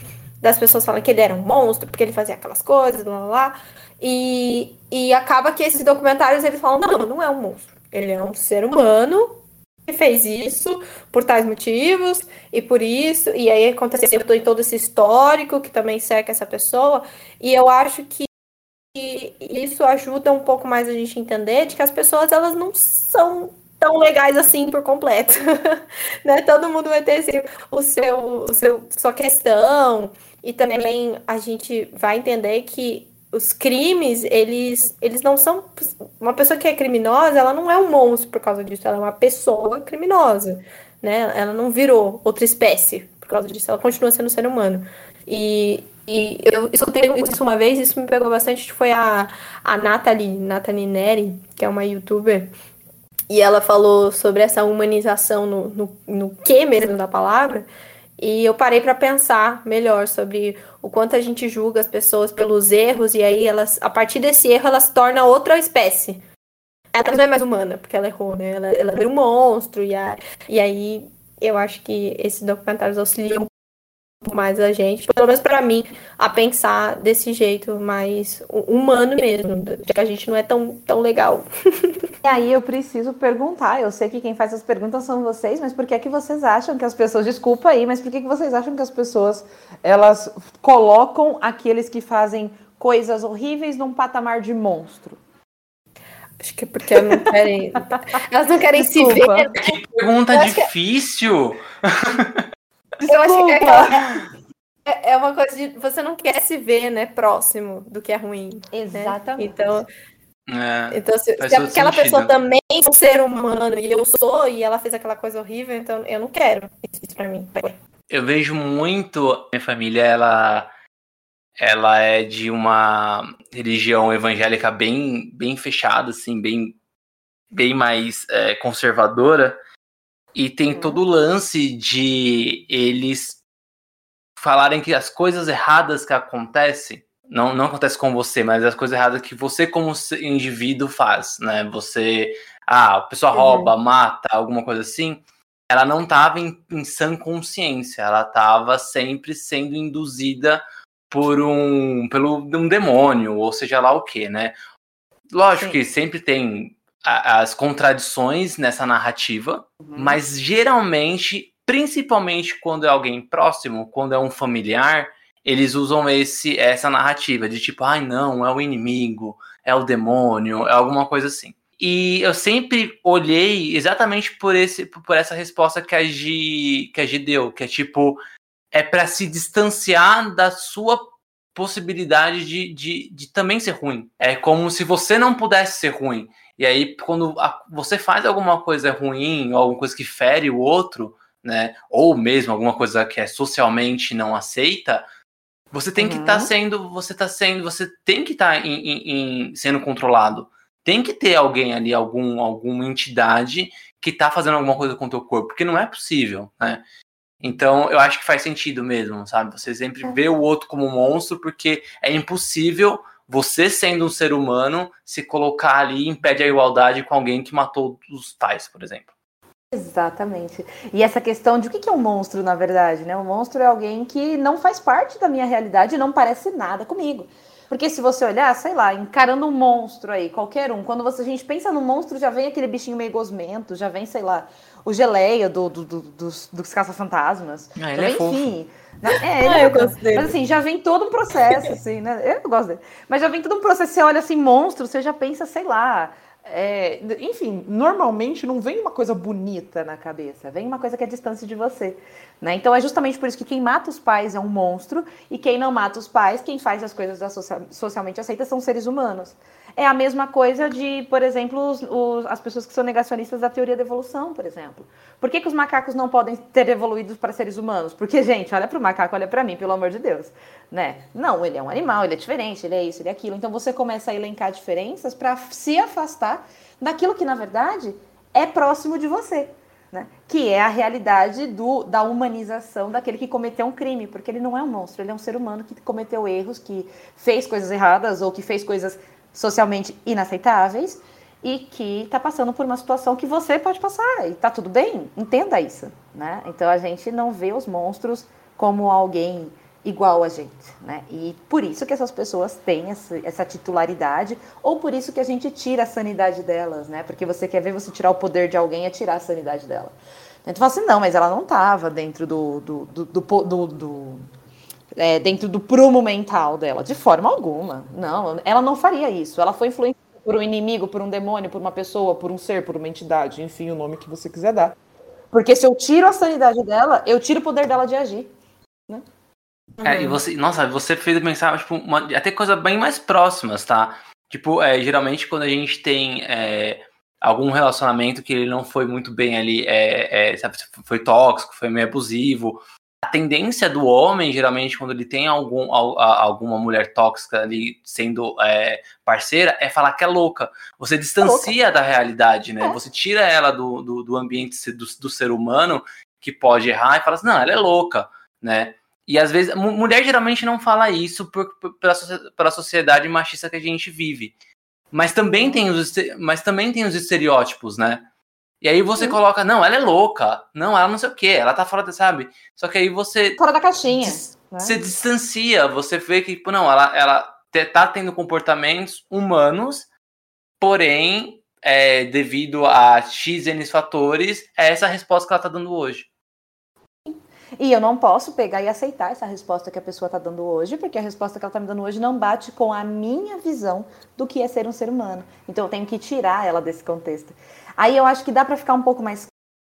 das pessoas falando que ele era um monstro, porque ele fazia aquelas coisas, blá blá blá. E, e acaba que esses documentários eles falam: não, não é um monstro. Ele é um ser humano fez isso por tais motivos e por isso, e aí aconteceu todo esse histórico que também seca essa pessoa, e eu acho que isso ajuda um pouco mais a gente entender de que as pessoas elas não são tão legais assim por completo, né? Todo mundo vai ter assim, o seu, o seu sua questão e também a gente vai entender que os crimes, eles, eles não são. Uma pessoa que é criminosa, ela não é um monstro por causa disso, ela é uma pessoa criminosa. Né? Ela não virou outra espécie por causa disso, ela continua sendo ser humano. E, e eu escutei isso uma vez, isso me pegou bastante, foi a, a Nathalie, Nathalie Neri, que é uma youtuber, e ela falou sobre essa humanização no, no, no que mesmo da palavra, e eu parei para pensar melhor sobre o quanto a gente julga as pessoas pelos erros e aí elas, a partir desse erro, elas se tornam outra espécie. Ela não é mais humana, porque ela errou, né? Ela, ela vira um monstro e, a, e aí eu acho que esses documentários auxiliam mais a gente, pelo menos para mim, a pensar desse jeito mais humano mesmo, de que a gente não é tão, tão legal. E aí eu preciso perguntar, eu sei que quem faz as perguntas são vocês, mas por que é que vocês acham que as pessoas, desculpa aí, mas por que, é que vocês acham que as pessoas, elas colocam aqueles que fazem coisas horríveis num patamar de monstro? Acho que é porque elas não querem. elas não querem Desculpa. se ver. Que pergunta difícil! Que... Eu acho que é, é, é, uma coisa de. Você não quer se ver, né, próximo do que é ruim. Né? Exatamente. Né? Então. É, então, se, se aquela sentido. pessoa também é um ser humano e eu sou, e ela fez aquela coisa horrível, então eu não quero isso pra mim. Eu vejo muito. Minha família, ela. Ela é de uma religião evangélica bem, bem fechada, assim, bem, bem mais é, conservadora. E tem uhum. todo o lance de eles falarem que as coisas erradas que acontecem, não, não acontece com você, mas as coisas erradas que você como indivíduo faz, né? Você, ah, a pessoa uhum. rouba, mata, alguma coisa assim, ela não estava em, em sã consciência, ela estava sempre sendo induzida por um pelo um demônio, ou seja lá o que, né? Lógico Sim. que sempre tem as contradições nessa narrativa, uhum. mas geralmente, principalmente quando é alguém próximo, quando é um familiar, eles usam esse essa narrativa de tipo, ai ah, não, é o inimigo, é o demônio, é alguma coisa assim. E eu sempre olhei exatamente por esse por essa resposta que a Gi, que a Gi deu, que é tipo é para se distanciar da sua possibilidade de, de, de também ser ruim. É como se você não pudesse ser ruim. E aí, quando a, você faz alguma coisa ruim, ou alguma coisa que fere o outro, né? Ou mesmo alguma coisa que é socialmente não aceita, você tem uhum. que estar tá sendo, você tá sendo, você tem que estar tá em, em, em, sendo controlado. Tem que ter alguém ali, algum, alguma entidade que tá fazendo alguma coisa com o teu corpo, porque não é possível, né? Então, eu acho que faz sentido mesmo, sabe? Você sempre é. vê o outro como um monstro, porque é impossível você sendo um ser humano se colocar ali impede a igualdade com alguém que matou os pais, por exemplo. Exatamente. E essa questão de o que é um monstro, na verdade, né? Um monstro é alguém que não faz parte da minha realidade e não parece nada comigo. Porque se você olhar, sei lá, encarando um monstro aí, qualquer um, quando você, a gente pensa no monstro, já vem aquele bichinho meio gosmento, já vem, sei lá, o geleia do, do, do dos, dos caça-fantasmas. Ah, ele é fofo. Enfim. É, ele ah, eu gosto dele. Mas assim, já vem todo um processo, assim, né? Eu gosto dele. Mas já vem todo um processo, você olha assim, monstro, você já pensa, sei lá. É, enfim, normalmente não vem uma coisa bonita na cabeça, vem uma coisa que é distância de você. Né? Então é justamente por isso que quem mata os pais é um monstro e quem não mata os pais, quem faz as coisas socialmente aceitas são seres humanos. É a mesma coisa de, por exemplo, os, os, as pessoas que são negacionistas da teoria da evolução, por exemplo. Por que, que os macacos não podem ter evoluído para seres humanos? Porque, gente, olha para o macaco, olha para mim, pelo amor de Deus. Né? Não, ele é um animal, ele é diferente, ele é isso, ele é aquilo. Então você começa a elencar diferenças para se afastar daquilo que, na verdade, é próximo de você. Né? Que é a realidade do, da humanização daquele que cometeu um crime, porque ele não é um monstro, ele é um ser humano que cometeu erros, que fez coisas erradas ou que fez coisas socialmente inaceitáveis e que está passando por uma situação que você pode passar e está tudo bem, entenda isso, né? Então a gente não vê os monstros como alguém igual a gente, né? E por isso que essas pessoas têm essa, essa, titularidade, ou por isso que a gente tira a sanidade delas, né? Porque você quer ver você tirar o poder de alguém é tirar a sanidade dela. A gente fala assim, não, mas ela não estava dentro do, do, do, do, do é, dentro do prumo mental dela, de forma alguma. Não, ela não faria isso. Ela foi influenciada por um inimigo, por um demônio, por uma pessoa, por um ser, por uma entidade, enfim, o nome que você quiser dar. Porque se eu tiro a sanidade dela, eu tiro o poder dela de agir. Né? É, e você, nossa, você fez pensar, tipo, uma, até coisas bem mais próximas, tá? Tipo, é, geralmente quando a gente tem é, algum relacionamento que ele não foi muito bem ali, é, é sabe, foi tóxico, foi meio abusivo, a tendência do homem, geralmente, quando ele tem algum, alguma mulher tóxica ali sendo é, parceira, é falar que é louca. Você é distancia é da realidade, né? É. Você tira ela do, do, do ambiente do, do, ser humano que pode errar e fala assim, não, ela é louca, né? E às vezes, mulher geralmente não fala isso por, por, pela, pela sociedade machista que a gente vive. Mas também tem os, mas também tem os estereótipos, né? E aí você coloca, não, ela é louca, não, ela não sei o que, ela tá fora, sabe? Só que aí você. Fora da caixinha. Né? Você distancia, você vê que, tipo, não, ela, ela tá tendo comportamentos humanos, porém, é, devido a X N fatores, é essa a resposta que ela tá dando hoje. E eu não posso pegar e aceitar essa resposta que a pessoa está dando hoje, porque a resposta que ela está me dando hoje não bate com a minha visão do que é ser um ser humano. Então eu tenho que tirar ela desse contexto. Aí eu acho que dá para ficar um pouco mais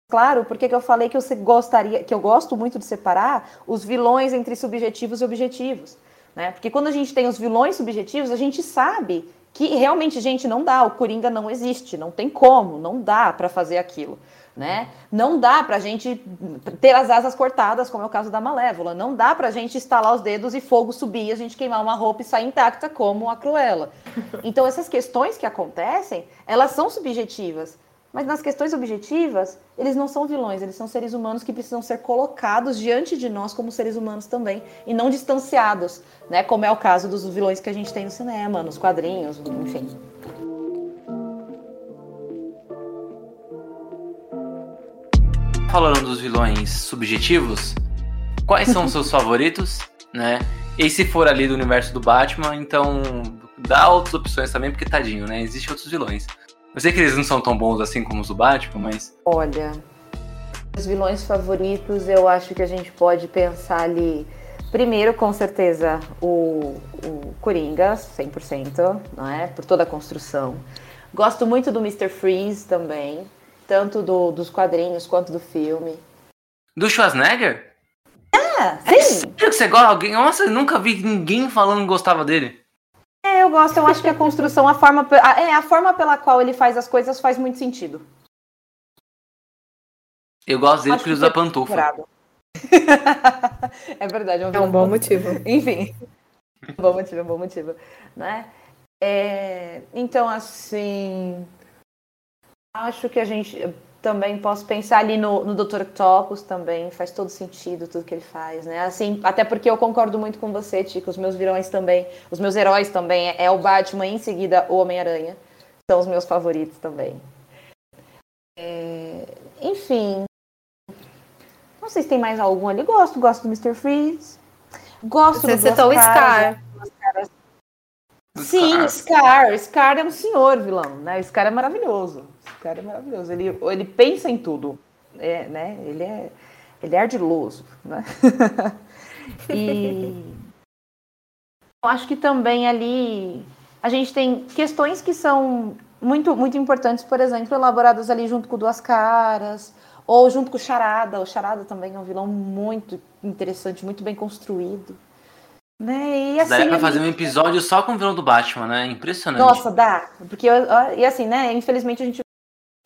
claro porque que eu falei que eu gostaria, que eu gosto muito de separar os vilões entre subjetivos e objetivos. Né? Porque quando a gente tem os vilões subjetivos, a gente sabe que realmente, gente, não dá, o Coringa não existe, não tem como, não dá para fazer aquilo né? Não dá para a gente ter as asas cortadas, como é o caso da Malévola. Não dá para a gente estalar os dedos e fogo subir, a gente queimar uma roupa e sair intacta, como a Cruella. Então, essas questões que acontecem, elas são subjetivas. Mas nas questões objetivas, eles não são vilões, eles são seres humanos que precisam ser colocados diante de nós como seres humanos também, e não distanciados, né? Como é o caso dos vilões que a gente tem no cinema, nos quadrinhos, enfim. falando dos vilões subjetivos, quais são os seus favoritos, né? E se for ali do universo do Batman, então dá outras opções também, porque tadinho, né? Existem outros vilões. Eu sei que eles não são tão bons assim como os do Batman, mas. Olha, os vilões favoritos eu acho que a gente pode pensar ali. Primeiro, com certeza, o, o Coringa, 100%, não é? Por toda a construção. Gosto muito do Mr. Freeze também, tanto do, dos quadrinhos quanto do filme. Do Schwarzenegger? É sim. É que você gosta alguém? Nossa, eu nunca vi ninguém falando que gostava dele. É, eu gosto, eu acho que a construção, a forma, a, é, a forma pela qual ele faz as coisas faz muito sentido. Eu gosto dele porque ele usa pantufa. é verdade, é um, é um bom motivo. Enfim, um bom motivo, um bom motivo, né? É, então, assim, Acho que a gente também posso pensar ali no, no Dr. Octopus também, faz todo sentido tudo que ele faz, né? Assim, até porque eu concordo muito com você, Tico, os meus vilões também, os meus heróis também, é, é o Batman e em seguida o Homem-Aranha, são os meus favoritos também. É, enfim, não sei se tem mais algum ali, gosto, gosto do Mr. Freeze, gosto você do Você citou o Scar. Sim, Scar. Scar é um senhor vilão, né? Scar é maravilhoso. Scar é maravilhoso. Ele, ele pensa em tudo, é, né? Ele é, ele é ardiloso, né? e eu acho que também ali a gente tem questões que são muito, muito importantes, por exemplo, elaboradas ali junto com Duas Caras, ou junto com o Charada. O Charada também é um vilão muito interessante, muito bem construído. Né? E assim, Daria pra fazer um episódio só com o vilão do Batman, né? Impressionante. Nossa, dá. Porque, e assim, né? Infelizmente a gente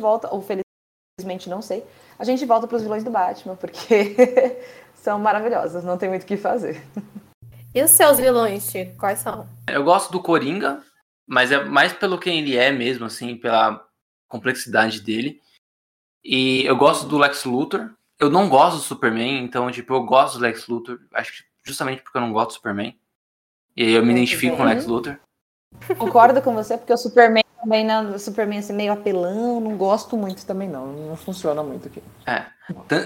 volta, ou felizmente não sei, a gente volta pros vilões do Batman, porque são maravilhosos, não tem muito o que fazer. E os seus vilões, Chico, quais são? Eu gosto do Coringa, mas é mais pelo que ele é mesmo, assim, pela complexidade dele. E eu gosto do Lex Luthor. Eu não gosto do Superman, então, tipo, eu gosto do Lex Luthor. Acho que justamente porque eu não gosto do Superman. E aí eu me identifico com o Lex Luthor. Concordo com você, porque o Superman também, não, o Superman assim, meio apelão, não gosto muito também não, não funciona muito aqui. É,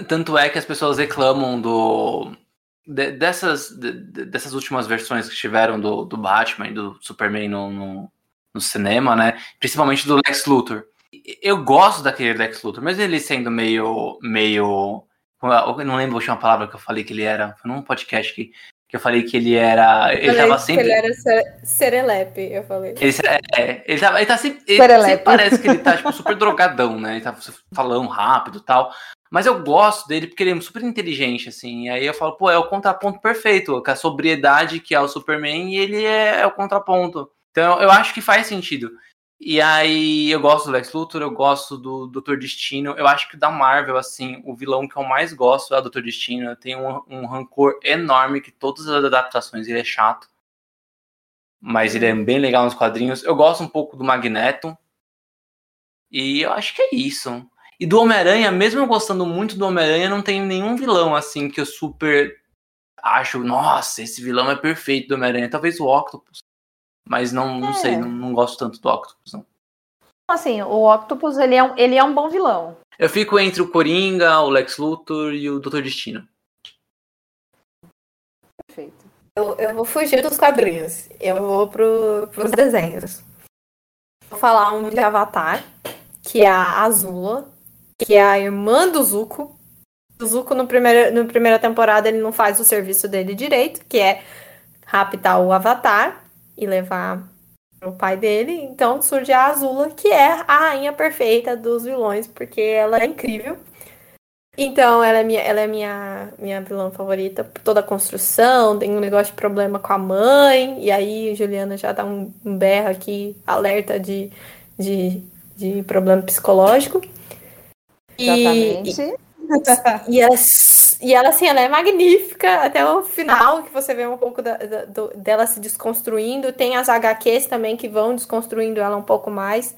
tanto é que as pessoas reclamam do de, dessas, de, dessas últimas versões que tiveram do, do Batman e do Superman no, no, no, cinema, né? Principalmente do Lex Luthor. Eu gosto daquele Lex Luthor, mas ele sendo meio. meio. Eu não lembro a última palavra que eu falei que ele era. Foi num podcast que, que eu falei que ele era. Ele tava sempre. ele era serelepe, eu falei. Ele, é, ele, tava, ele tá sempre. Ele sempre parece que ele tá tipo, super drogadão, né? Ele tá falando rápido e tal. Mas eu gosto dele porque ele é super inteligente, assim. E aí eu falo, pô, é o contraponto perfeito, com a sobriedade que é o Superman e ele é, é o contraponto. Então eu acho que faz sentido. E aí eu gosto do Lex Luthor, eu gosto do Doutor Destino. Eu acho que da Marvel, assim, o vilão que eu mais gosto é o Doutor Destino. Eu tenho um, um rancor enorme que todas as adaptações ele é chato. Mas ele é bem legal nos quadrinhos. Eu gosto um pouco do Magneto. E eu acho que é isso. E do Homem-Aranha, mesmo eu gostando muito do Homem-Aranha, não tem nenhum vilão assim que eu super acho, nossa, esse vilão é perfeito do Homem-Aranha. Talvez o Octopus. Mas não, não é. sei, não, não, gosto tanto do Octopus, não. Assim, o Octopus, ele é, um, ele é um bom vilão. Eu fico entre o Coringa, o Lex Luthor e o Doutor Destino. Perfeito. Eu, eu vou fugir dos quadrinhos. Eu vou pro, pros desenhos. Vou falar um de Avatar, que é a Azula, que é a irmã do Zuko. O Zuko, no primeiro, na primeira temporada, ele não faz o serviço dele direito, que é raptar o Avatar e levar o pai dele. Então surge a Azula, que é a rainha perfeita dos vilões, porque ela é incrível. Então, ela é minha, ela é minha, minha vilã favorita por toda a construção. Tem um negócio de problema com a mãe. E aí, Juliana já dá um, um berro aqui, alerta de, de, de problema psicológico. Exatamente. E, e, ela, e ela, assim, ela é magnífica até o final, que você vê um pouco da, da, do, dela se desconstruindo. Tem as HQs também que vão desconstruindo ela um pouco mais.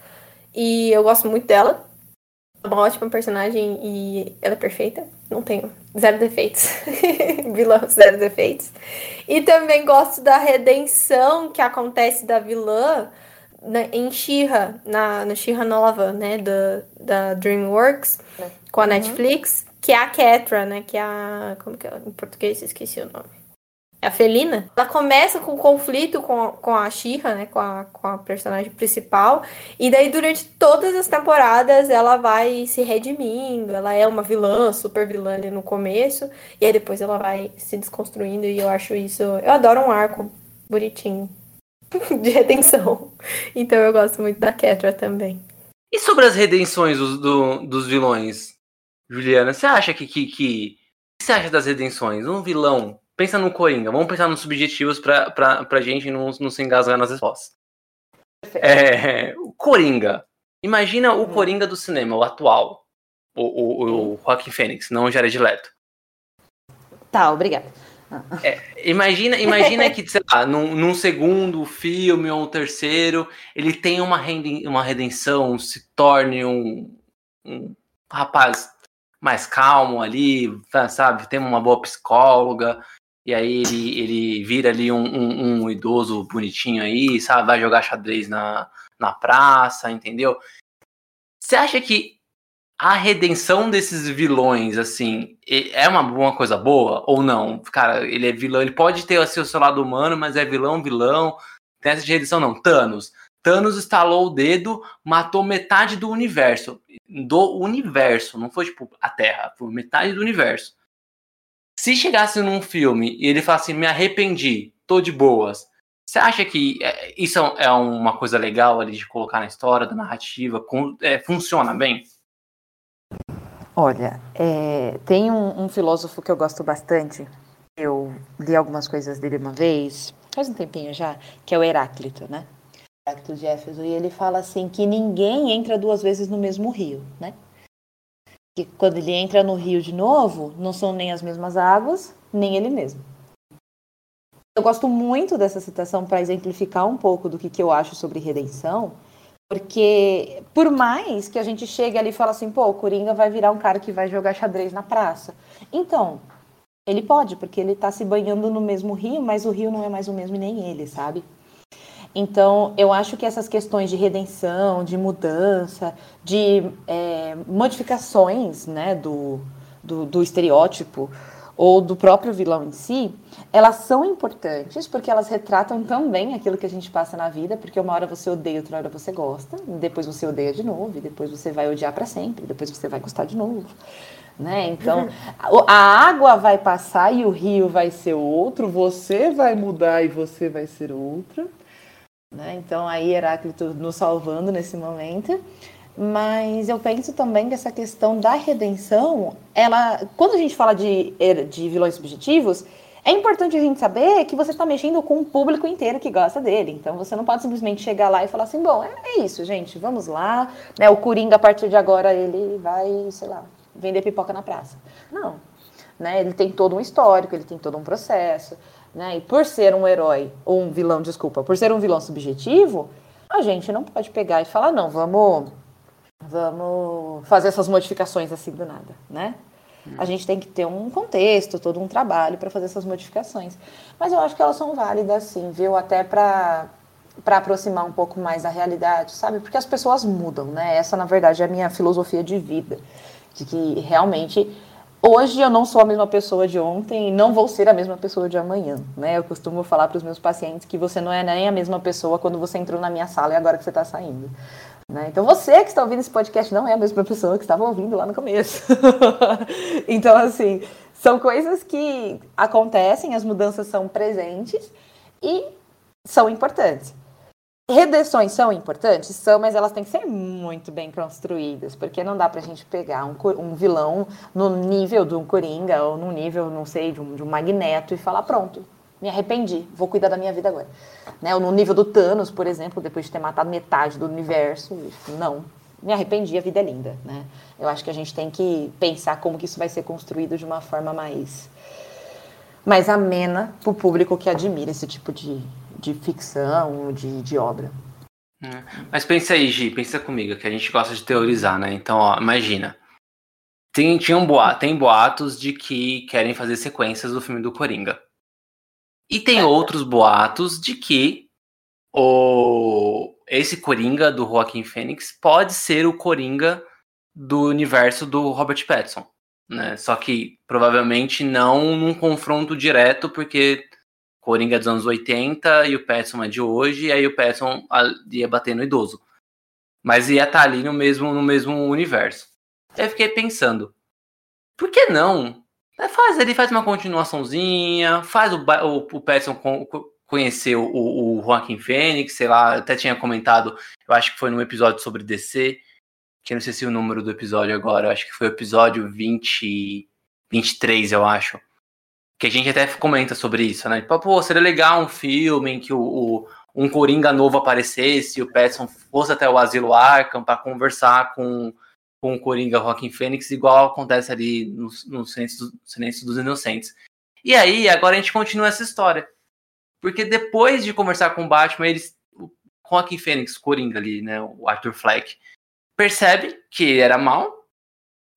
E eu gosto muito dela. É uma ótima personagem e ela é perfeita. Não tenho zero defeitos. vilã, zero defeitos. E também gosto da redenção que acontece da vilã na, em Shira, na, na Shira nova, né, da, da DreamWorks, é. com a uhum. Netflix, que é a Ketra, né, que é a... como que é? Em português esqueci o nome. É a Felina. Ela começa com um conflito com, a, com a Shira, né, com a, com a personagem principal, e daí durante todas as temporadas ela vai se redimindo, ela é uma vilã, super vilã ali no começo, e aí depois ela vai se desconstruindo, e eu acho isso... Eu adoro um arco bonitinho. de redenção. Então eu gosto muito da Ketra também. E sobre as redenções do, dos vilões, Juliana, você acha que, que, que. O que você acha das redenções? Um vilão. Pensa no Coringa, vamos pensar nos subjetivos pra, pra, pra gente não, não se engasgar nas respostas. É, o Coringa. Imagina o uhum. Coringa do cinema, o atual. O, o, o. Joaquim Fênix, não o Jared Leto. Tá, obrigada. É, imagina, imagina que, sei lá, num, num, segundo filme ou um terceiro, ele tem uma, uma redenção, se torne um, um rapaz mais calmo ali, tá, sabe? Tem uma boa psicóloga, e aí ele, ele vira ali um, um, um idoso bonitinho aí, sabe? Vai jogar xadrez na, na praça, entendeu? Você acha que a redenção desses vilões, assim, é uma, uma coisa boa ou não? Cara, ele é vilão, ele pode ter assim, o seu lado humano, mas é vilão, vilão. Tem essa de redenção, não. Thanos. Thanos estalou o dedo, matou metade do universo. Do universo, não foi tipo a Terra, foi metade do universo. Se chegasse num filme e ele falasse, me arrependi, tô de boas. Você acha que é, isso é uma coisa legal ali de colocar na história, da narrativa? É, funciona bem? Olha, é, tem um, um, filósofo que eu gosto bastante. Eu li algumas coisas dele uma vez, faz um tempinho já, que é o Heráclito, né? Heráclito de Éfeso. E ele fala assim que ninguém entra duas vezes no mesmo rio, né? Que quando ele entra no rio de novo, não são nem as mesmas águas, nem ele mesmo. Eu gosto muito dessa citação para exemplificar um pouco do que, que eu acho sobre redenção porque, por mais que a gente chegue ali e fale assim, pô, o Coringa vai virar um cara que vai jogar xadrez na praça. Então, ele pode, porque ele tá se banhando no mesmo rio, mas o rio não é mais o mesmo nem ele, sabe? Então, eu acho que essas questões de redenção, de mudança, de é, modificações né, do, do, do estereótipo, ou do próprio vilão em si, elas são importantes porque elas retratam também aquilo que a gente passa na vida, porque uma hora você odeia, outra hora você gosta, depois você odeia de novo, e depois você vai odiar para sempre, depois você vai gostar de novo. Né? Então, a água vai passar e o rio vai ser outro, você vai mudar e você vai ser outra. Né? Então, aí Heráclito nos salvando nesse momento. Mas eu penso também que essa questão da redenção, ela, quando a gente fala de, de vilões subjetivos, é importante a gente saber que você está mexendo com um público inteiro que gosta dele. Então você não pode simplesmente chegar lá e falar assim, bom, é, é isso, gente, vamos lá. Né, o Coringa, a partir de agora, ele vai, sei lá, vender pipoca na praça. Não. Né, ele tem todo um histórico, ele tem todo um processo. Né, e por ser um herói, ou um vilão, desculpa, por ser um vilão subjetivo, a gente não pode pegar e falar, não, vamos vamos fazer essas modificações assim do nada, né? A gente tem que ter um contexto, todo um trabalho para fazer essas modificações. Mas eu acho que elas são válidas, sim, viu? Até para para aproximar um pouco mais da realidade, sabe? Porque as pessoas mudam, né? Essa, na verdade, é a minha filosofia de vida. De que realmente hoje eu não sou a mesma pessoa de ontem e não vou ser a mesma pessoa de amanhã, né? Eu costumo falar para os meus pacientes que você não é nem a mesma pessoa quando você entrou na minha sala e agora que você está saindo. Né? Então você que está ouvindo esse podcast não é a mesma pessoa que estava ouvindo lá no começo. então, assim, são coisas que acontecem, as mudanças são presentes e são importantes. Redenções são importantes? São, mas elas têm que ser muito bem construídas, porque não dá pra gente pegar um, um vilão no nível de um Coringa ou no nível, não sei, de um, de um Magneto e falar, pronto, me arrependi, vou cuidar da minha vida agora. Né? Ou no nível do Thanos, por exemplo, depois de ter matado metade do universo, não, me arrependi, a vida é linda. Né? Eu acho que a gente tem que pensar como que isso vai ser construído de uma forma mais, mais amena para o público que admira esse tipo de, de ficção, de, de obra. É. Mas pensa aí, Gi, pensa comigo, que a gente gosta de teorizar, né? Então, ó, imagina. Tem, tinha um boa, tem boatos de que querem fazer sequências do filme do Coringa. E tem outros boatos de que o esse Coringa do Joaquim Fênix pode ser o Coringa do universo do Robert Pattinson, né? Só que provavelmente não num confronto direto, porque Coringa é dos anos 80 e o Pattinson é de hoje, e aí o Pattinson ia bater no idoso. Mas ia estar tá ali no mesmo, no mesmo universo. Aí eu fiquei pensando, por que não é, faz, ele faz uma continuaçãozinha, faz o, o, o Pattinson conhecer o, o Joaquim Fênix, sei lá, até tinha comentado, eu acho que foi num episódio sobre DC, que não sei se o número do episódio agora, acho que foi o episódio 20, 23, eu acho. Que a gente até comenta sobre isso, né? Tipo, pô, seria legal um filme em que o, o um Coringa novo aparecesse o Pattinson fosse até o Asilo Arkham para conversar com com o Coringa Rockin' Fênix, igual acontece ali no, no Silêncio, Silêncio dos Inocentes. E aí, agora a gente continua essa história. Porque depois de conversar com o Batman, eles. Com Joaquim Fênix, Coringa ali, né? O Arthur Fleck, percebe que era mal,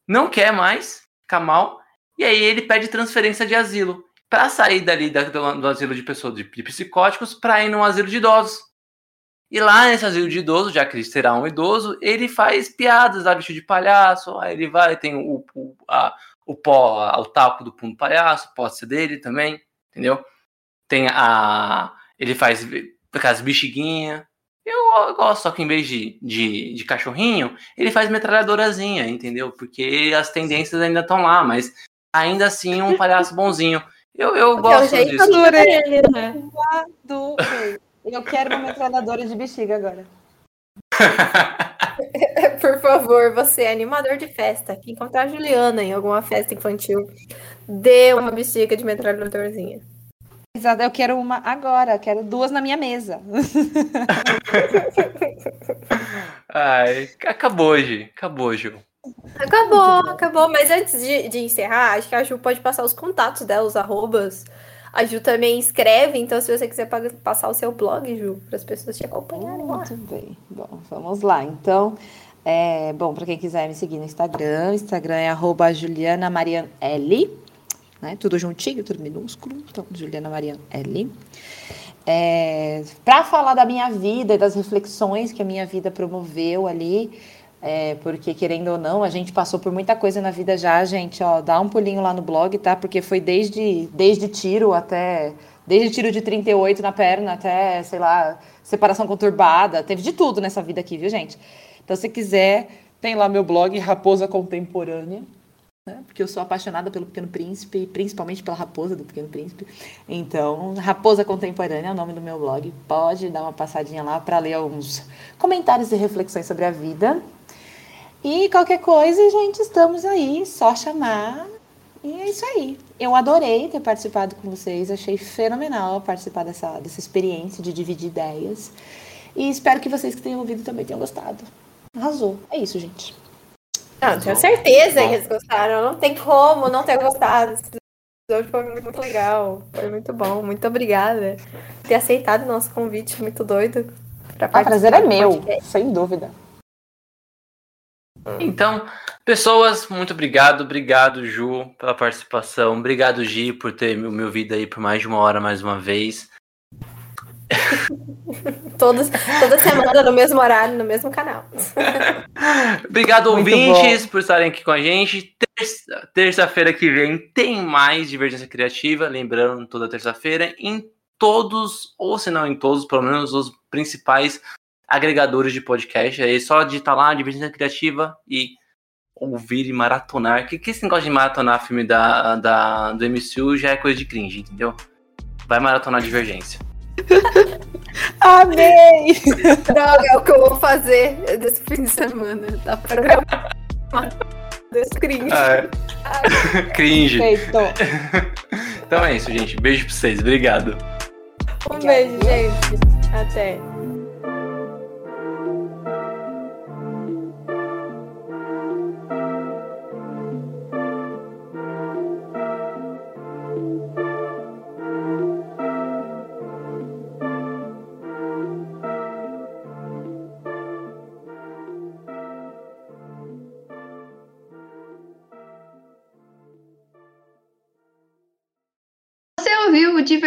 não quer mais ficar mal, e aí ele pede transferência de asilo para sair dali do, do, asilo de pessoas de, de psicóticos para ir num asilo de idosos. E lá nesse asilo de idoso, já que ele será um idoso, ele faz piadas, a bicho de palhaço, aí ele vai, tem o, o, a, o pó, o talco do pum palhaço, pode ser dele também, entendeu? Tem a. Ele faz aquelas bexiguinhas. Eu, eu gosto, só que em vez de, de, de cachorrinho, ele faz metralhadorazinha, entendeu? Porque as tendências ainda estão lá, mas ainda assim um palhaço bonzinho. Eu, eu gosto é disso. Dele, né? Eu quero uma metralhadora de bexiga agora. Por favor, você é animador de festa, que encontrar a Juliana em alguma festa infantil, dê uma bexiga de metralhadorzinha. Exato, eu quero uma agora, quero duas na minha mesa. Ai, acabou hoje, acabou, Ju. Acabou, acabou. Mas antes de, de, encerrar, acho que a Ju pode passar os contatos dela, os arrobas, a Ju também escreve, então se você quiser passar o seu blog, Ju, para as pessoas te acompanharem lá. Muito bem. Bom, vamos lá. Então, é, bom, para quem quiser me seguir no Instagram, Instagram é arroba Juliana L, né? Tudo juntinho, tudo minúsculo. Então, Juliana Marian L. É, para falar da minha vida e das reflexões que a minha vida promoveu ali, É, porque, querendo ou não, a gente passou por muita coisa na vida já, gente. Ó, dá um pulinho lá no blog, tá? Porque foi desde, desde tiro até. Desde tiro de 38 na perna até, sei lá, separação conturbada. Teve de tudo nessa vida aqui, viu, gente? Então, se quiser, tem lá meu blog, Raposa Contemporânea. Né? Porque eu sou apaixonada pelo Pequeno Príncipe, principalmente pela raposa do Pequeno Príncipe. Então, Raposa Contemporânea é o nome do meu blog. Pode dar uma passadinha lá para ler alguns comentários e reflexões sobre a vida. E qualquer coisa, gente, estamos aí, só chamar. E é isso aí. Eu adorei ter participado com vocês, achei fenomenal participar dessa, dessa experiência de dividir ideias. E espero que vocês que tenham ouvido também tenham gostado. Arrasou. É isso, gente. Não, tenho certeza que eles gostaram. Não tem como não ter gostado. Episódio foi muito legal. Foi muito bom. Muito obrigada por ter aceitado o nosso convite. Muito doido. O prazer é meu, sem dúvida. Então, pessoas, muito obrigado. Obrigado, Ju, pela participação. Obrigado, Gi, por ter me ouvido aí por mais de uma hora mais uma vez. Todos, toda semana, no mesmo horário, no mesmo canal. Obrigado, Muito ouvintes, bom. por estarem aqui com a gente. Terça-feira que vem tem mais Divergência Criativa. Lembrando, toda terça-feira, em todos, ou se não em todos, pelo menos os principais agregadores de podcast. Aí só digitar lá, Divergência Criativa e ouvir e maratonar. Que, que esse negócio de maratonar filme da, da, do MCU já é coisa de cringe, entendeu? Vai maratonar Divergência. Amei! Droga, é o que eu vou fazer desse fim de semana. Dá pra desse cringe. Ah, é. cringe. Perfeito. então é isso, gente. Beijo pra vocês. Obrigado. Um beijo, gente. Até.